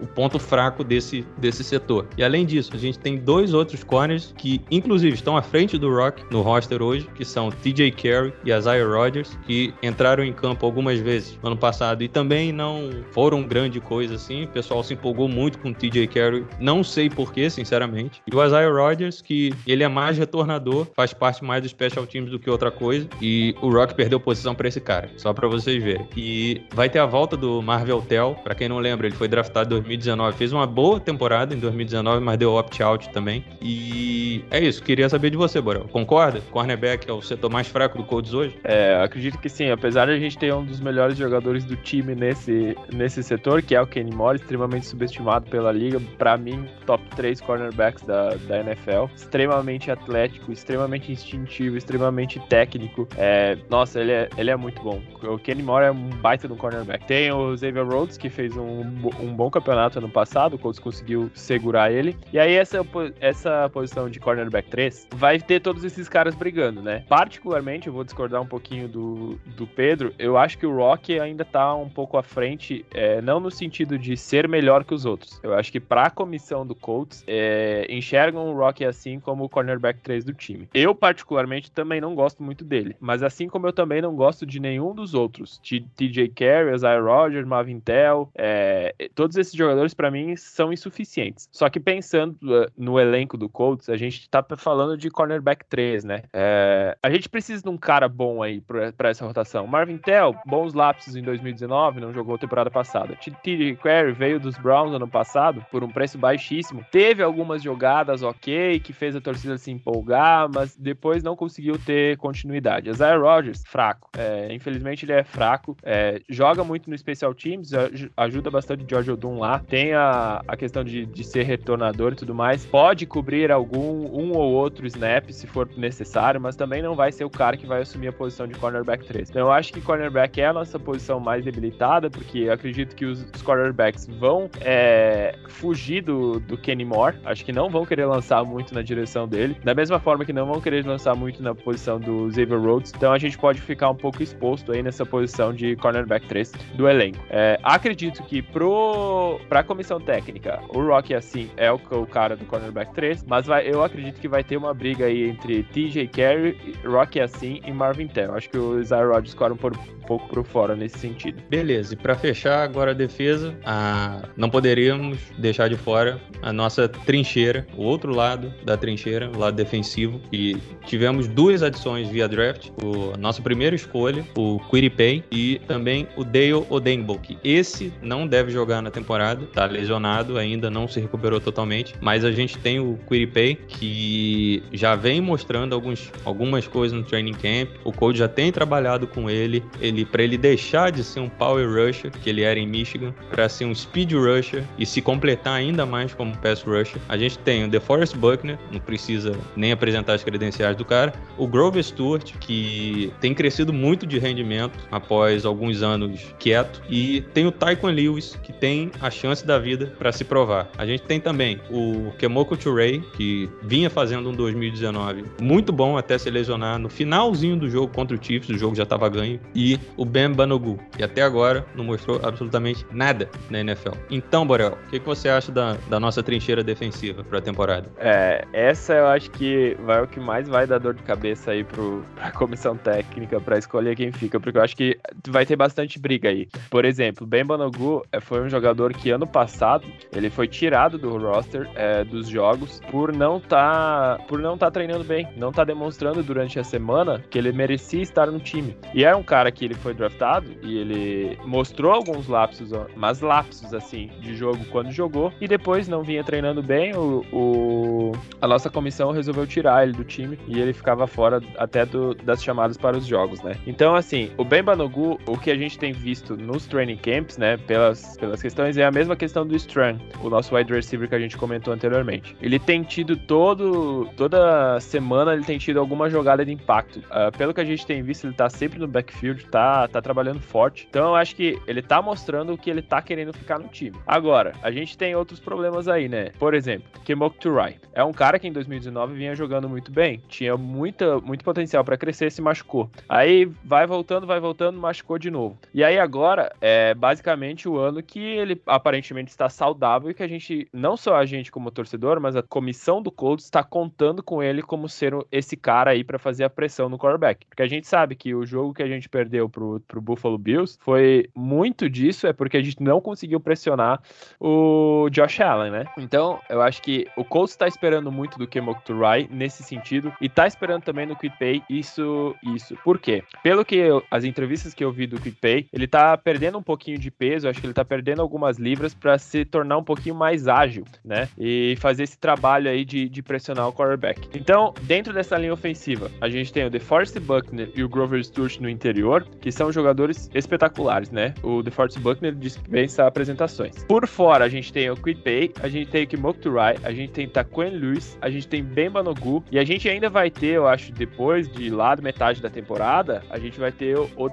o ponto fraco desse, desse setor. E além disso, a gente tem dois outros corners que, inclusive, estão à frente do Rock no roster hoje, que são TJ Carey e Isaiah Rodgers, que entraram em campo algumas vezes no ano passado e também não foram grande coisa assim. O pessoal se empolgou muito com o TJ Carey, não sei porquê, sinceramente. E o Isaiah Rodgers, que ele é mais retornador, faz parte mais do special teams do que outra coisa. E o Rock perdeu posição para esse cara, só para vocês verem. E vai ter a volta do Marvel Tell, para quem não lembra, ele foi draftado em 2019, fez uma boa temporada em 2019, mas deu opt-out também. E é isso, queria saber de você, Borel. Concorda? Cornerback é o setor mais fraco do Colts hoje? É, acredito que sim, apesar de a gente ter um dos melhores jogadores do time nesse, nesse setor, que é o Kenny Moore, extremamente subestimado pela liga, para mim, top 3 cornerbacks da, da NFL, extremamente atlético, extremamente instintivo, extremamente técnico. É, nossa, ele é, ele é muito bom. O Kenny Moore é um baita do cornerback. Tem o Xavier Rhodes, que fez um, um bom campeonato ano passado, o Colts conseguiu segurar ele. E aí, essa, essa posição de cornerback 3 vai ter todos esses caras brigando, né? Particularmente, eu vou discordar um pouquinho do, do Pedro, eu acho que o Rock ainda tá um pouco à frente, é, não no sentido de ser melhor que os outros. Eu acho que pra comissão do Colts, é, enxergam o Rock assim como o cornerback 3 do time. Eu, particularmente, também não gosto muito dele, mas assim como eu também não gosto de nenhum dos outros, TJ Carey, Isaiah Rogers, Marvin Tell, é, todos esses jogadores para mim são insuficientes. Só que pensando uh, no elenco do Colts, a gente tá falando de cornerback 3, né? É, a gente precisa de um cara bom aí para essa rotação. Marvin Tell, bons lapsos em 2019, não jogou temporada passada. TJ Carey veio dos Browns ano passado por um preço baixíssimo. Teve algumas jogadas ok, que fez a torcida se empolgar, mas depois não conseguiu ter continuidade. Isaiah Rodgers, fraco. É, infelizmente ele é fraco. É, joga muito no Special Teams, ajuda bastante o George Odum lá. Tem a, a questão de, de ser retornador e tudo mais. Pode cobrir algum um ou outro snap se for necessário, mas também não vai ser o cara que vai assumir a posição de cornerback 3. Então eu acho que cornerback é a nossa posição mais debilitada, porque acredito que os, os cornerbacks vão é, fugir do, do Kenny Moore. Acho que não vão querer lançar muito na direção dele. Da mesma forma que não vão querer lançar muito na posição do Xavier Rhodes. Então a gente pode ficar um pouco exposto aí nessa posição de cornerback 3 do elenco. É, acredito que pro, pra comissão técnica, o Rock assim é o, o cara do cornerback 3, mas vai, eu acredito que vai ter uma briga aí entre TJ Carey, Rock assim e Marvin Tell. Acho que o Isaiah Rodgers escolhe um pouco por fora nesse sentido. Beleza, e para fechar agora a defesa, a... não poderíamos deixar de fora a nossa trincheira, o outro lado da trincheira, o lado defensivo, e tivemos duas adições via draft, o a nossa primeira escolha, o Quiripay, e também o Dale Odenbo, que esse não deve jogar na temporada, tá lesionado ainda, não se recuperou totalmente, mas a gente tem o Quiripay, que já vem mostrando alguns, algumas coisas no training camp, o coach já tem trabalhado com ele, ele para ele deixar de ser um power rusher, que ele era em Michigan, para ser um speed rusher e se completar ainda mais como pass rusher. A gente tem o DeForest Buckner, não precisa nem apresentar as credenciais do cara, o Grover Stewart, que tem crescido muito de rendimento após alguns anos quieto, e tem o Tyquan Lewis, que tem a chance da vida para se provar. A gente tem também o Kemoko Turei, que vinha fazendo um 2019 muito bom até se lesionar no finalzinho do jogo contra o Chiefs, o jogo já estava ganho, e o Ben Banogu, que até agora não mostrou absolutamente nada na NFL. Então, Borel, o que, que você acha da, da nossa trincheira defensiva para a temporada? É, essa eu acho que vai o que mais vai dar dor de cabeça aí pro, pra comissão técnica para escolher quem fica, porque eu acho que vai ter bastante briga aí. Por exemplo, Ben Banogu é, foi um jogador que ano passado ele foi tirado do roster é, dos jogos por não tá por não tá treinando bem, não tá demonstrando durante a semana que ele merecia estar no time. E é um cara que ele foi draftado e ele mostrou alguns lapsos, mas lapsos assim de jogo quando jogou e depois não vinha treinando bem. O, o a nossa comissão resolveu tirar ele do time e ele ficava fora até do, das chamadas para os jogos, né? Então assim, o Ben Banogu, o que a gente tem visto nos training camps, né, pelas, pelas questões é a mesma questão do Strang, o nosso wide receiver que a gente comentou anteriormente. Ele tem tido todo toda semana ele tem tido alguma jogada de impacto. Uh, pelo que a gente tem visto, ele tá sempre no backfield, tá tá trabalhando forte. Então eu acho que ele tá mostrando que ele tá querendo ficar no time. Agora, a gente tem outros problemas aí, né? Por exemplo, Kemok Turai. É um cara que em 2019 vinha jogando muito bem, tinha muita, muito potencial para crescer, se machucou. Aí vai voltando, vai voltando, machucou de novo. E aí agora é basicamente o ano que ele aparentemente está saudável e que a gente, não só a gente como torcedor, mas a comissão do Colts está contando com ele como ser esse cara aí para fazer a pressão no quarterback. Porque a gente sabe que o jogo que a gente perdeu pro, pro Buffalo Bills foi muito disso, é porque a gente não conseguiu pressionar o Josh Allen, né? Então, eu acho que o Colts está esperando muito do Kemok Turai nesse sentido e tá esperando também no Quick Pay isso, isso. Por quê? Pelo que eu, as entrevistas que eu vi do Quick Pay, ele tá perdendo um pouquinho de peso, acho que ele tá perdendo algumas libras para se tornar um pouquinho mais ágil, né? E fazer esse trabalho aí de, de pressionar o quarterback. Então, dentro dessa linha ofensiva, a gente tem o DeForest Buckner e o Grover Stewart no interior, que são jogadores espetaculares, né? O DeForest Buckner dispensa apresentações. Por fora, a gente tem o Quick Pay, a gente tem o Kimok Turai, a gente tem Taquan Lewis, a gente tem Ben Banogu e a gente ainda vai ter, eu acho, depois de lá da metade da temporada, a gente vai ter o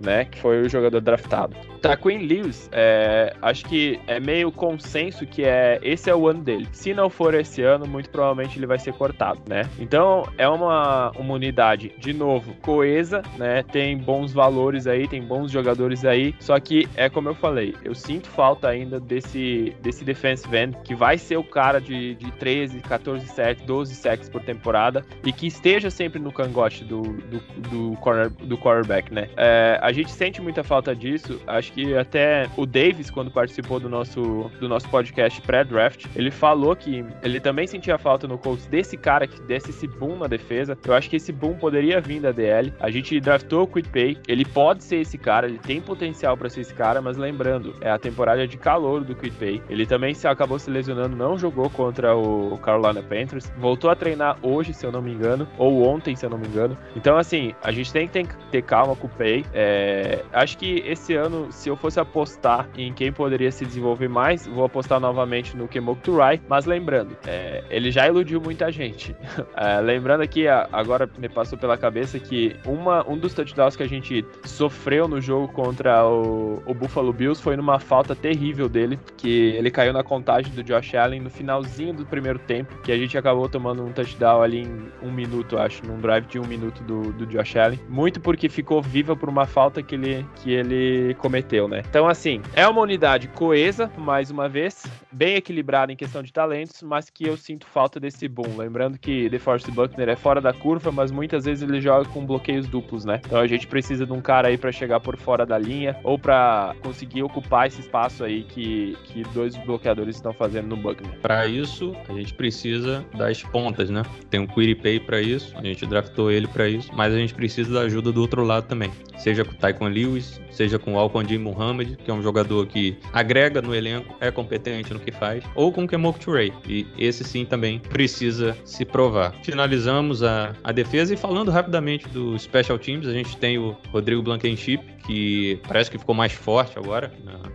Né? Que foi o jogador draftado. Taquan Lewis, é, acho que é meio consenso que é esse é o ano dele. Se não for esse ano, muito provavelmente ele vai ser cortado, né? Então é uma, uma unidade, de novo, coesa, né? Tem bons valores aí, tem bons jogadores aí. Só que é como eu falei, eu sinto falta ainda desse, desse defensive end que vai ser o cara de, de 13, 14 sacks, 12 sacks por temporada e que esteja sempre no cangote do, do, do, corner, do quarterback, né? É, a gente sente muita falta disso. Acho que até o Davis, quando participou do nosso, do nosso podcast pré-draft, ele falou que ele também sentia falta no Colts desse cara que desse esse boom na defesa. Eu acho que esse boom poderia vir da DL. A gente draftou o Quick Pay, ele pode ser esse cara, ele tem potencial para ser esse cara, mas lembrando, é a temporada de calor do Quick Pay. Ele também se acabou se lesionando, não jogou contra o Carolina Panthers, voltou a treinar hoje, se eu não me engano, ou ontem, se eu não me engano. Então, assim, a gente tem que ter calma com o Pay. É... acho que esse ano, se eu fosse apostar em quem poderia se desenvolver mais, vou apostar novamente no Kemok Turai, mas lembrando, é... ele já iludiu muita gente. é, lembrando aqui, agora me passou pela cabeça que uma, um dos touchdowns que a gente sofreu no jogo contra o, o Buffalo Bills foi numa falta terrível dele, que ele caiu na contagem do Josh Allen no finalzinho do primeiro tempo, que a gente acabou tomando um touchdown ali em um minuto, acho, num drive de um minuto do, do Josh Allen. Muito porque ficou viva por uma falta que ele, que ele cometeu, né? Então, assim, é uma unidade coesa, mais uma vez, bem equilibrada em questão de talentos, mas que eu sinto falta desse boom. Lembrando que DeForest Buckner é fora da curva, mas muitas vezes ele joga com bloqueios duplos, né? Então a gente precisa de um cara aí para chegar por fora da linha ou para conseguir ocupar esse espaço aí que, que dois bloqueadores estão fazendo no Buckner. Para isso, a gente precisa das pontas, né? Tem um Quiripay para isso, a gente draftou ele para isso, mas a gente precisa da ajuda do outro lado também. Seja com o Taekwondo Lewis, seja com o Alpandi Muhammad, que é um jogador que agrega no elenco, é competente no que faz, ou com o Kemok Turay. E esse sim também precisa se provar. Finalizamos a, a defesa e falando rapidamente do Special Teams, a gente tem o Rodrigo Blankenship, que parece que ficou mais forte agora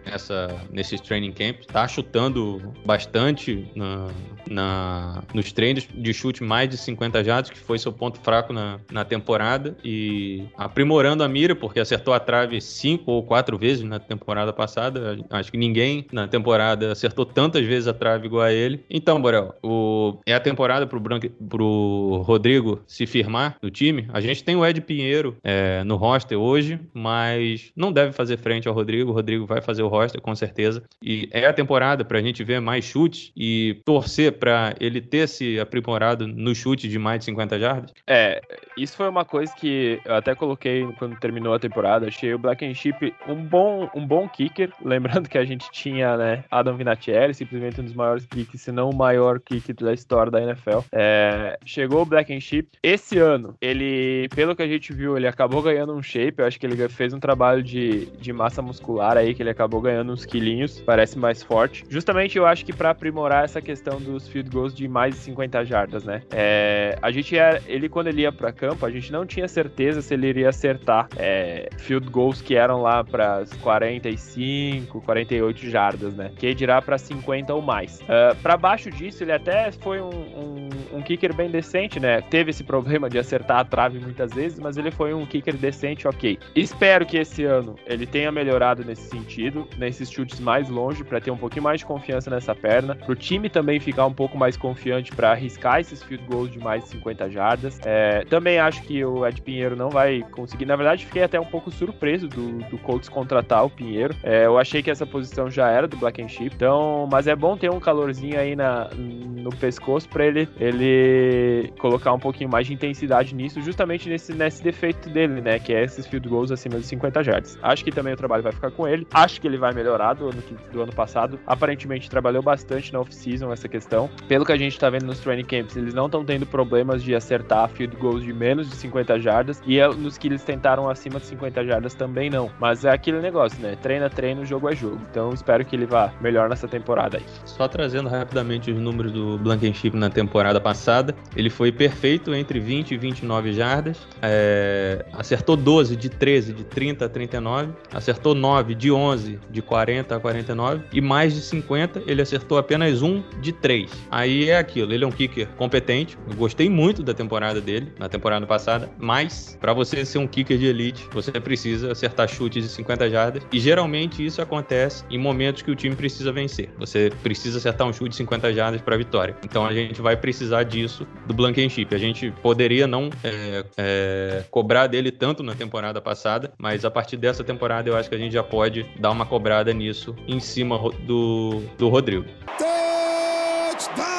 nessa, nesses training camps. Tá chutando bastante na, na, nos treinos de chute mais de 50 jardas, que foi seu ponto fraco na, na temporada. E aprimorando a mira, acertou a trave cinco ou quatro vezes na temporada passada. Acho que ninguém na temporada acertou tantas vezes a trave igual a ele. Então, Borel, o, é a temporada pro, Branque, pro Rodrigo se firmar no time. A gente tem o Ed Pinheiro é, no roster hoje, mas não deve fazer frente ao Rodrigo. O Rodrigo vai fazer o roster, com certeza. E é a temporada para a gente ver mais chutes e torcer para ele ter se aprimorado no chute de mais de 50 jardas? É, isso foi uma coisa que eu até coloquei quando terminou boa temporada. Achei o Black and Chip um bom, um bom kicker. Lembrando que a gente tinha, né, Adam Vinatieri, simplesmente um dos maiores kickers, se não o maior kicker da história da NFL. É, chegou o Black and Chip. Esse ano, ele, pelo que a gente viu, ele acabou ganhando um shape. Eu acho que ele fez um trabalho de, de massa muscular aí, que ele acabou ganhando uns quilinhos. Parece mais forte. Justamente eu acho que para aprimorar essa questão dos field goals de mais de 50 jardas, né? É, a gente era, ele quando ele ia para campo, a gente não tinha certeza se ele iria acertar é, field goals que eram lá para 45, 48 jardas, né? Que dirá para 50 ou mais. Uh, ah, para baixo disso, ele até foi um, um, um, kicker bem decente, né? Teve esse problema de acertar a trave muitas vezes, mas ele foi um kicker decente, ok. Espero que esse ano ele tenha melhorado nesse sentido, nesses chutes mais longe, para ter um pouquinho mais de confiança nessa perna, pro time também ficar um pouco mais confiante para arriscar esses field goals de mais de 50 jardas. É, também acho que o Ed Pinheiro não vai conseguir. Na verdade, fiquei até um pouco surpreso do, do Colts contratar o Pinheiro. É, eu achei que essa posição já era do Black and Chip. Então, mas é bom ter um calorzinho aí na, no pescoço para ele, ele colocar um pouquinho mais de intensidade nisso, justamente nesse, nesse defeito dele, né? Que é esses field goals acima de 50 jardas. Acho que também o trabalho vai ficar com ele. Acho que ele vai melhorar do ano, do ano passado. Aparentemente trabalhou bastante na off-season essa questão. Pelo que a gente tá vendo nos training camps, eles não estão tendo problemas de acertar field goals de menos de 50 jardas. E é nos que eles tentaram acima de 50 jardas também não. Mas é aquele negócio, né? Treina, treino, jogo é jogo. Então espero que ele vá melhor nessa temporada aí. Só trazendo rapidamente os números do Blankenship na temporada passada. Ele foi perfeito entre 20 e 29 jardas. É... Acertou 12 de 13, de 30 a 39. Acertou 9 de 11, de 40 a 49. E mais de 50, ele acertou apenas um de 3. Aí é aquilo. Ele é um kicker competente. Eu gostei muito da temporada dele, na temporada passada. Mas, para você ser um kicker de elite, você precisa acertar chutes de 50 jardas. E geralmente isso acontece em momentos que o time precisa vencer. Você precisa acertar um chute de 50 jardas para vitória. Então a gente vai precisar disso do Blankenship. A gente poderia não é, é, cobrar dele tanto na temporada passada, mas a partir dessa temporada eu acho que a gente já pode dar uma cobrada nisso em cima do, do Rodrigo. Touchdown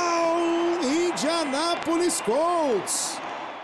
Indianapolis Colts!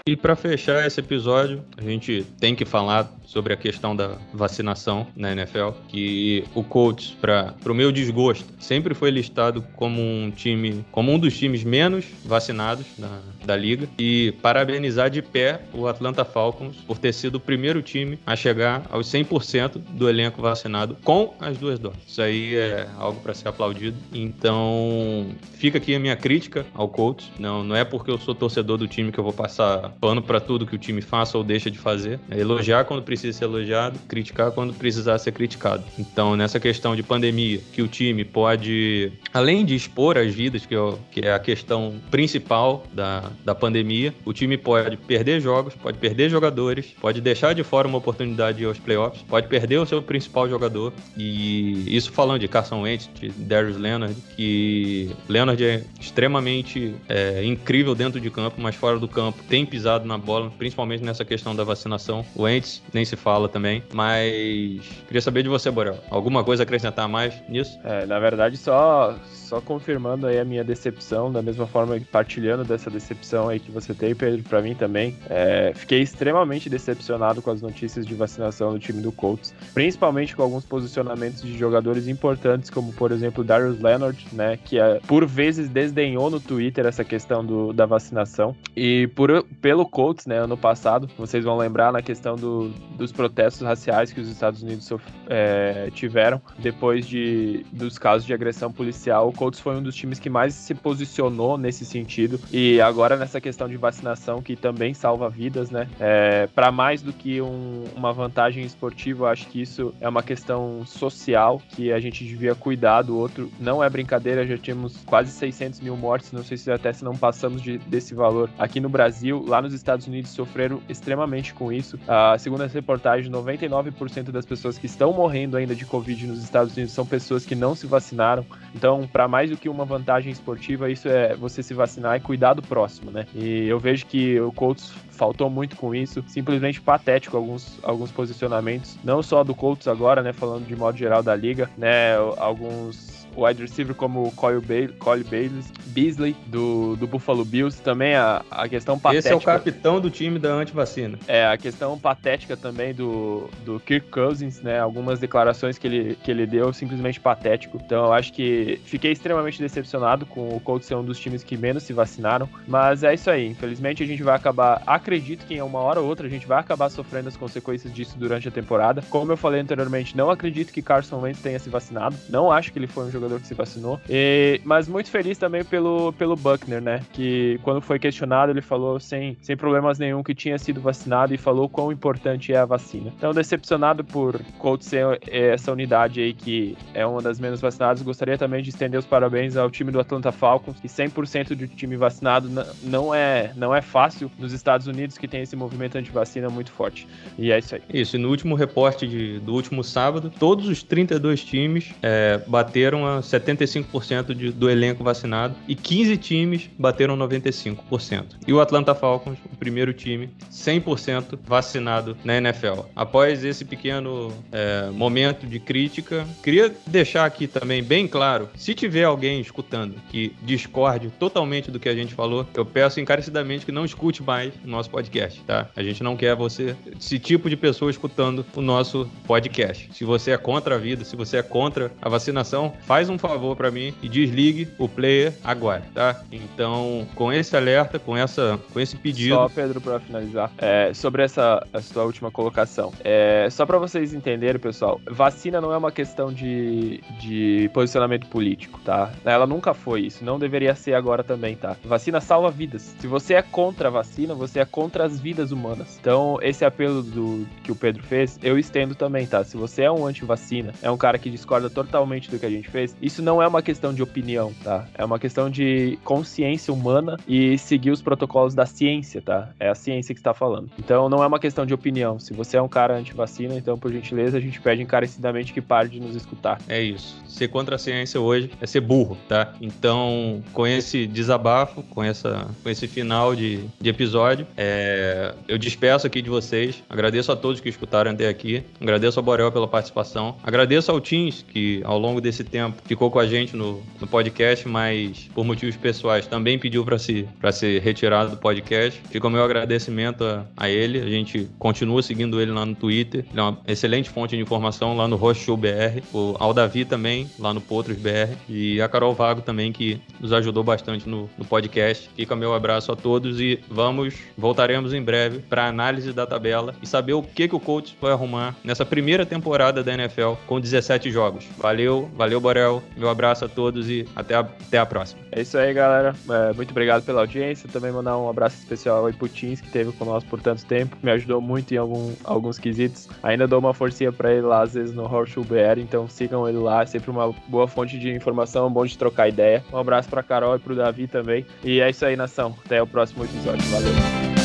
E para fechar esse episódio, a gente tem que falar sobre a questão da vacinação na NFL, que o Colts, para o meu desgosto, sempre foi listado como um time, como um dos times menos vacinados da, da liga. E parabenizar de pé o Atlanta Falcons por ter sido o primeiro time a chegar aos 100% do elenco vacinado com as duas doses. Isso aí é algo para ser aplaudido. Então, fica aqui a minha crítica ao Colts. Não, não é porque eu sou torcedor do time que eu vou passar pano para tudo que o time faça ou deixa de fazer. É elogiar quando precisa precisa ser elogiado, criticar quando precisar ser criticado. Então, nessa questão de pandemia, que o time pode, além de expor as vidas, que é, que é a questão principal da, da pandemia, o time pode perder jogos, pode perder jogadores, pode deixar de fora uma oportunidade aos playoffs, pode perder o seu principal jogador. E isso falando de Carson Wentz, de Darius Leonard, que Leonard é extremamente é, incrível dentro de campo, mas fora do campo tem pisado na bola, principalmente nessa questão da vacinação. O Wentz nem se se fala também. Mas queria saber de você, Borel. Alguma coisa a acrescentar mais nisso? É, na verdade, só, só confirmando aí a minha decepção, da mesma forma que partilhando dessa decepção aí que você tem, Pedro, para mim também. É, fiquei extremamente decepcionado com as notícias de vacinação do time do Colts, principalmente com alguns posicionamentos de jogadores importantes, como por exemplo Darius Leonard, né, que é, por vezes desdenhou no Twitter essa questão do, da vacinação. E por, pelo Colts, né, ano passado, vocês vão lembrar na questão do, dos protestos raciais que os Estados Unidos é, tiveram depois de, dos casos de agressão policial. O Colts foi um dos times que mais se posicionou nesse sentido e agora nessa questão de vacinação que também salva vidas, né? É, para mais do que um, uma vantagem esportiva, eu acho que isso é uma questão social que a gente devia cuidar do outro. Não é brincadeira, já tínhamos quase 600 mil mortes, não sei se até se não passamos de, desse valor aqui no Brasil. Lá nos Estados Unidos sofreram extremamente com isso. A segunda reportagem, 99% das pessoas que estão morrendo ainda de Covid nos Estados Unidos são pessoas que não se vacinaram. Então, para mais do que uma vantagem esportiva, isso é você se vacinar e cuidar do próximo, né? E eu vejo que o Colts faltou muito com isso, simplesmente patético alguns, alguns posicionamentos, não só do Colts agora, né, falando de modo geral da liga, né, alguns wide receiver como o Cole, ba Cole Beasley, do, do Buffalo Bills. Também a, a questão patética. Esse é o capitão do time da antivacina. É, a questão patética também do, do Kirk Cousins, né? Algumas declarações que ele, que ele deu, simplesmente patético. Então eu acho que fiquei extremamente decepcionado com o Colts ser um dos times que menos se vacinaram. Mas é isso aí. Infelizmente a gente vai acabar. Acredito que em uma hora ou outra a gente vai acabar sofrendo as consequências disso durante a temporada. Como eu falei anteriormente, não acredito que Carson Wentz tenha se vacinado. Não acho que ele foi um jogador que se vacinou. E, mas muito feliz também pelo, pelo Buckner, né? Que quando foi questionado, ele falou sem, sem problemas nenhum que tinha sido vacinado e falou quão importante é a vacina. Então, decepcionado por Colts ser essa unidade aí que é uma das menos vacinadas, gostaria também de estender os parabéns ao time do Atlanta Falcons, que 100% de time vacinado não é, não é fácil nos Estados Unidos, que tem esse movimento anti-vacina muito forte. E é isso aí. Isso, e no último reporte de, do último sábado, todos os 32 times é, bateram a 75% de, do elenco vacinado e 15 times bateram 95%. E o Atlanta Falcons, o primeiro time, 100% vacinado na NFL. Após esse pequeno é, momento de crítica, queria deixar aqui também bem claro: se tiver alguém escutando que discorde totalmente do que a gente falou, eu peço encarecidamente que não escute mais o nosso podcast, tá? A gente não quer você, esse tipo de pessoa escutando o nosso podcast. Se você é contra a vida, se você é contra a vacinação, faz um favor para mim e desligue o player agora, tá? Então, com esse alerta, com essa, com esse pedido. Só Pedro para finalizar, é, sobre essa, essa sua última colocação, é, só para vocês entenderem, pessoal, vacina não é uma questão de, de posicionamento político, tá? Ela nunca foi isso, não deveria ser agora também, tá? Vacina salva vidas. Se você é contra a vacina, você é contra as vidas humanas. Então, esse apelo do que o Pedro fez, eu estendo também, tá? Se você é um anti-vacina, é um cara que discorda totalmente do que a gente fez, isso não é uma questão de opinião, tá? É uma questão de consciência humana e seguir os protocolos da ciência, tá? É a ciência que está falando. Então não é uma questão de opinião. Se você é um cara anti-vacina, então por gentileza a gente pede encarecidamente que pare de nos escutar. É isso. Ser contra a ciência hoje é ser burro, tá? Então, com esse desabafo, com, essa, com esse final de, de episódio, é, eu despeço aqui de vocês. Agradeço a todos que escutaram até aqui. Agradeço ao Borel pela participação. Agradeço ao Teams, que ao longo desse tempo ficou com a gente no, no podcast, mas por motivos pessoais também pediu para se, ser retirado do podcast. Fica o meu agradecimento a, a, ele. A gente continua seguindo ele lá no Twitter. Ele é uma excelente fonte de informação lá no Roche Show BR. O, ao Davi também, lá no Potros BR. E a Carol Vago também, que nos ajudou bastante no, no podcast. Fica meu abraço a todos e vamos, voltaremos em breve para análise da tabela e saber o que, que o coach vai arrumar nessa primeira temporada da NFL com 17 jogos. Valeu, valeu, Borel. Meu abraço a todos e até a, até a próxima. É isso aí, galera. É, muito obrigado pela audiência. Também mandar um abraço especial ao Iputins, que teve conosco por tanto tempo. Me ajudou muito em algum, alguns quesitos. Ainda dou uma forcinha para ele lá, às vezes, no Horseshoe BR. Então sigam ele lá. É sempre uma boa fonte de informação, bom de trocar ideia. Um abraço pra Carol e pro Davi também. E é isso aí, nação. Até o próximo episódio. Valeu.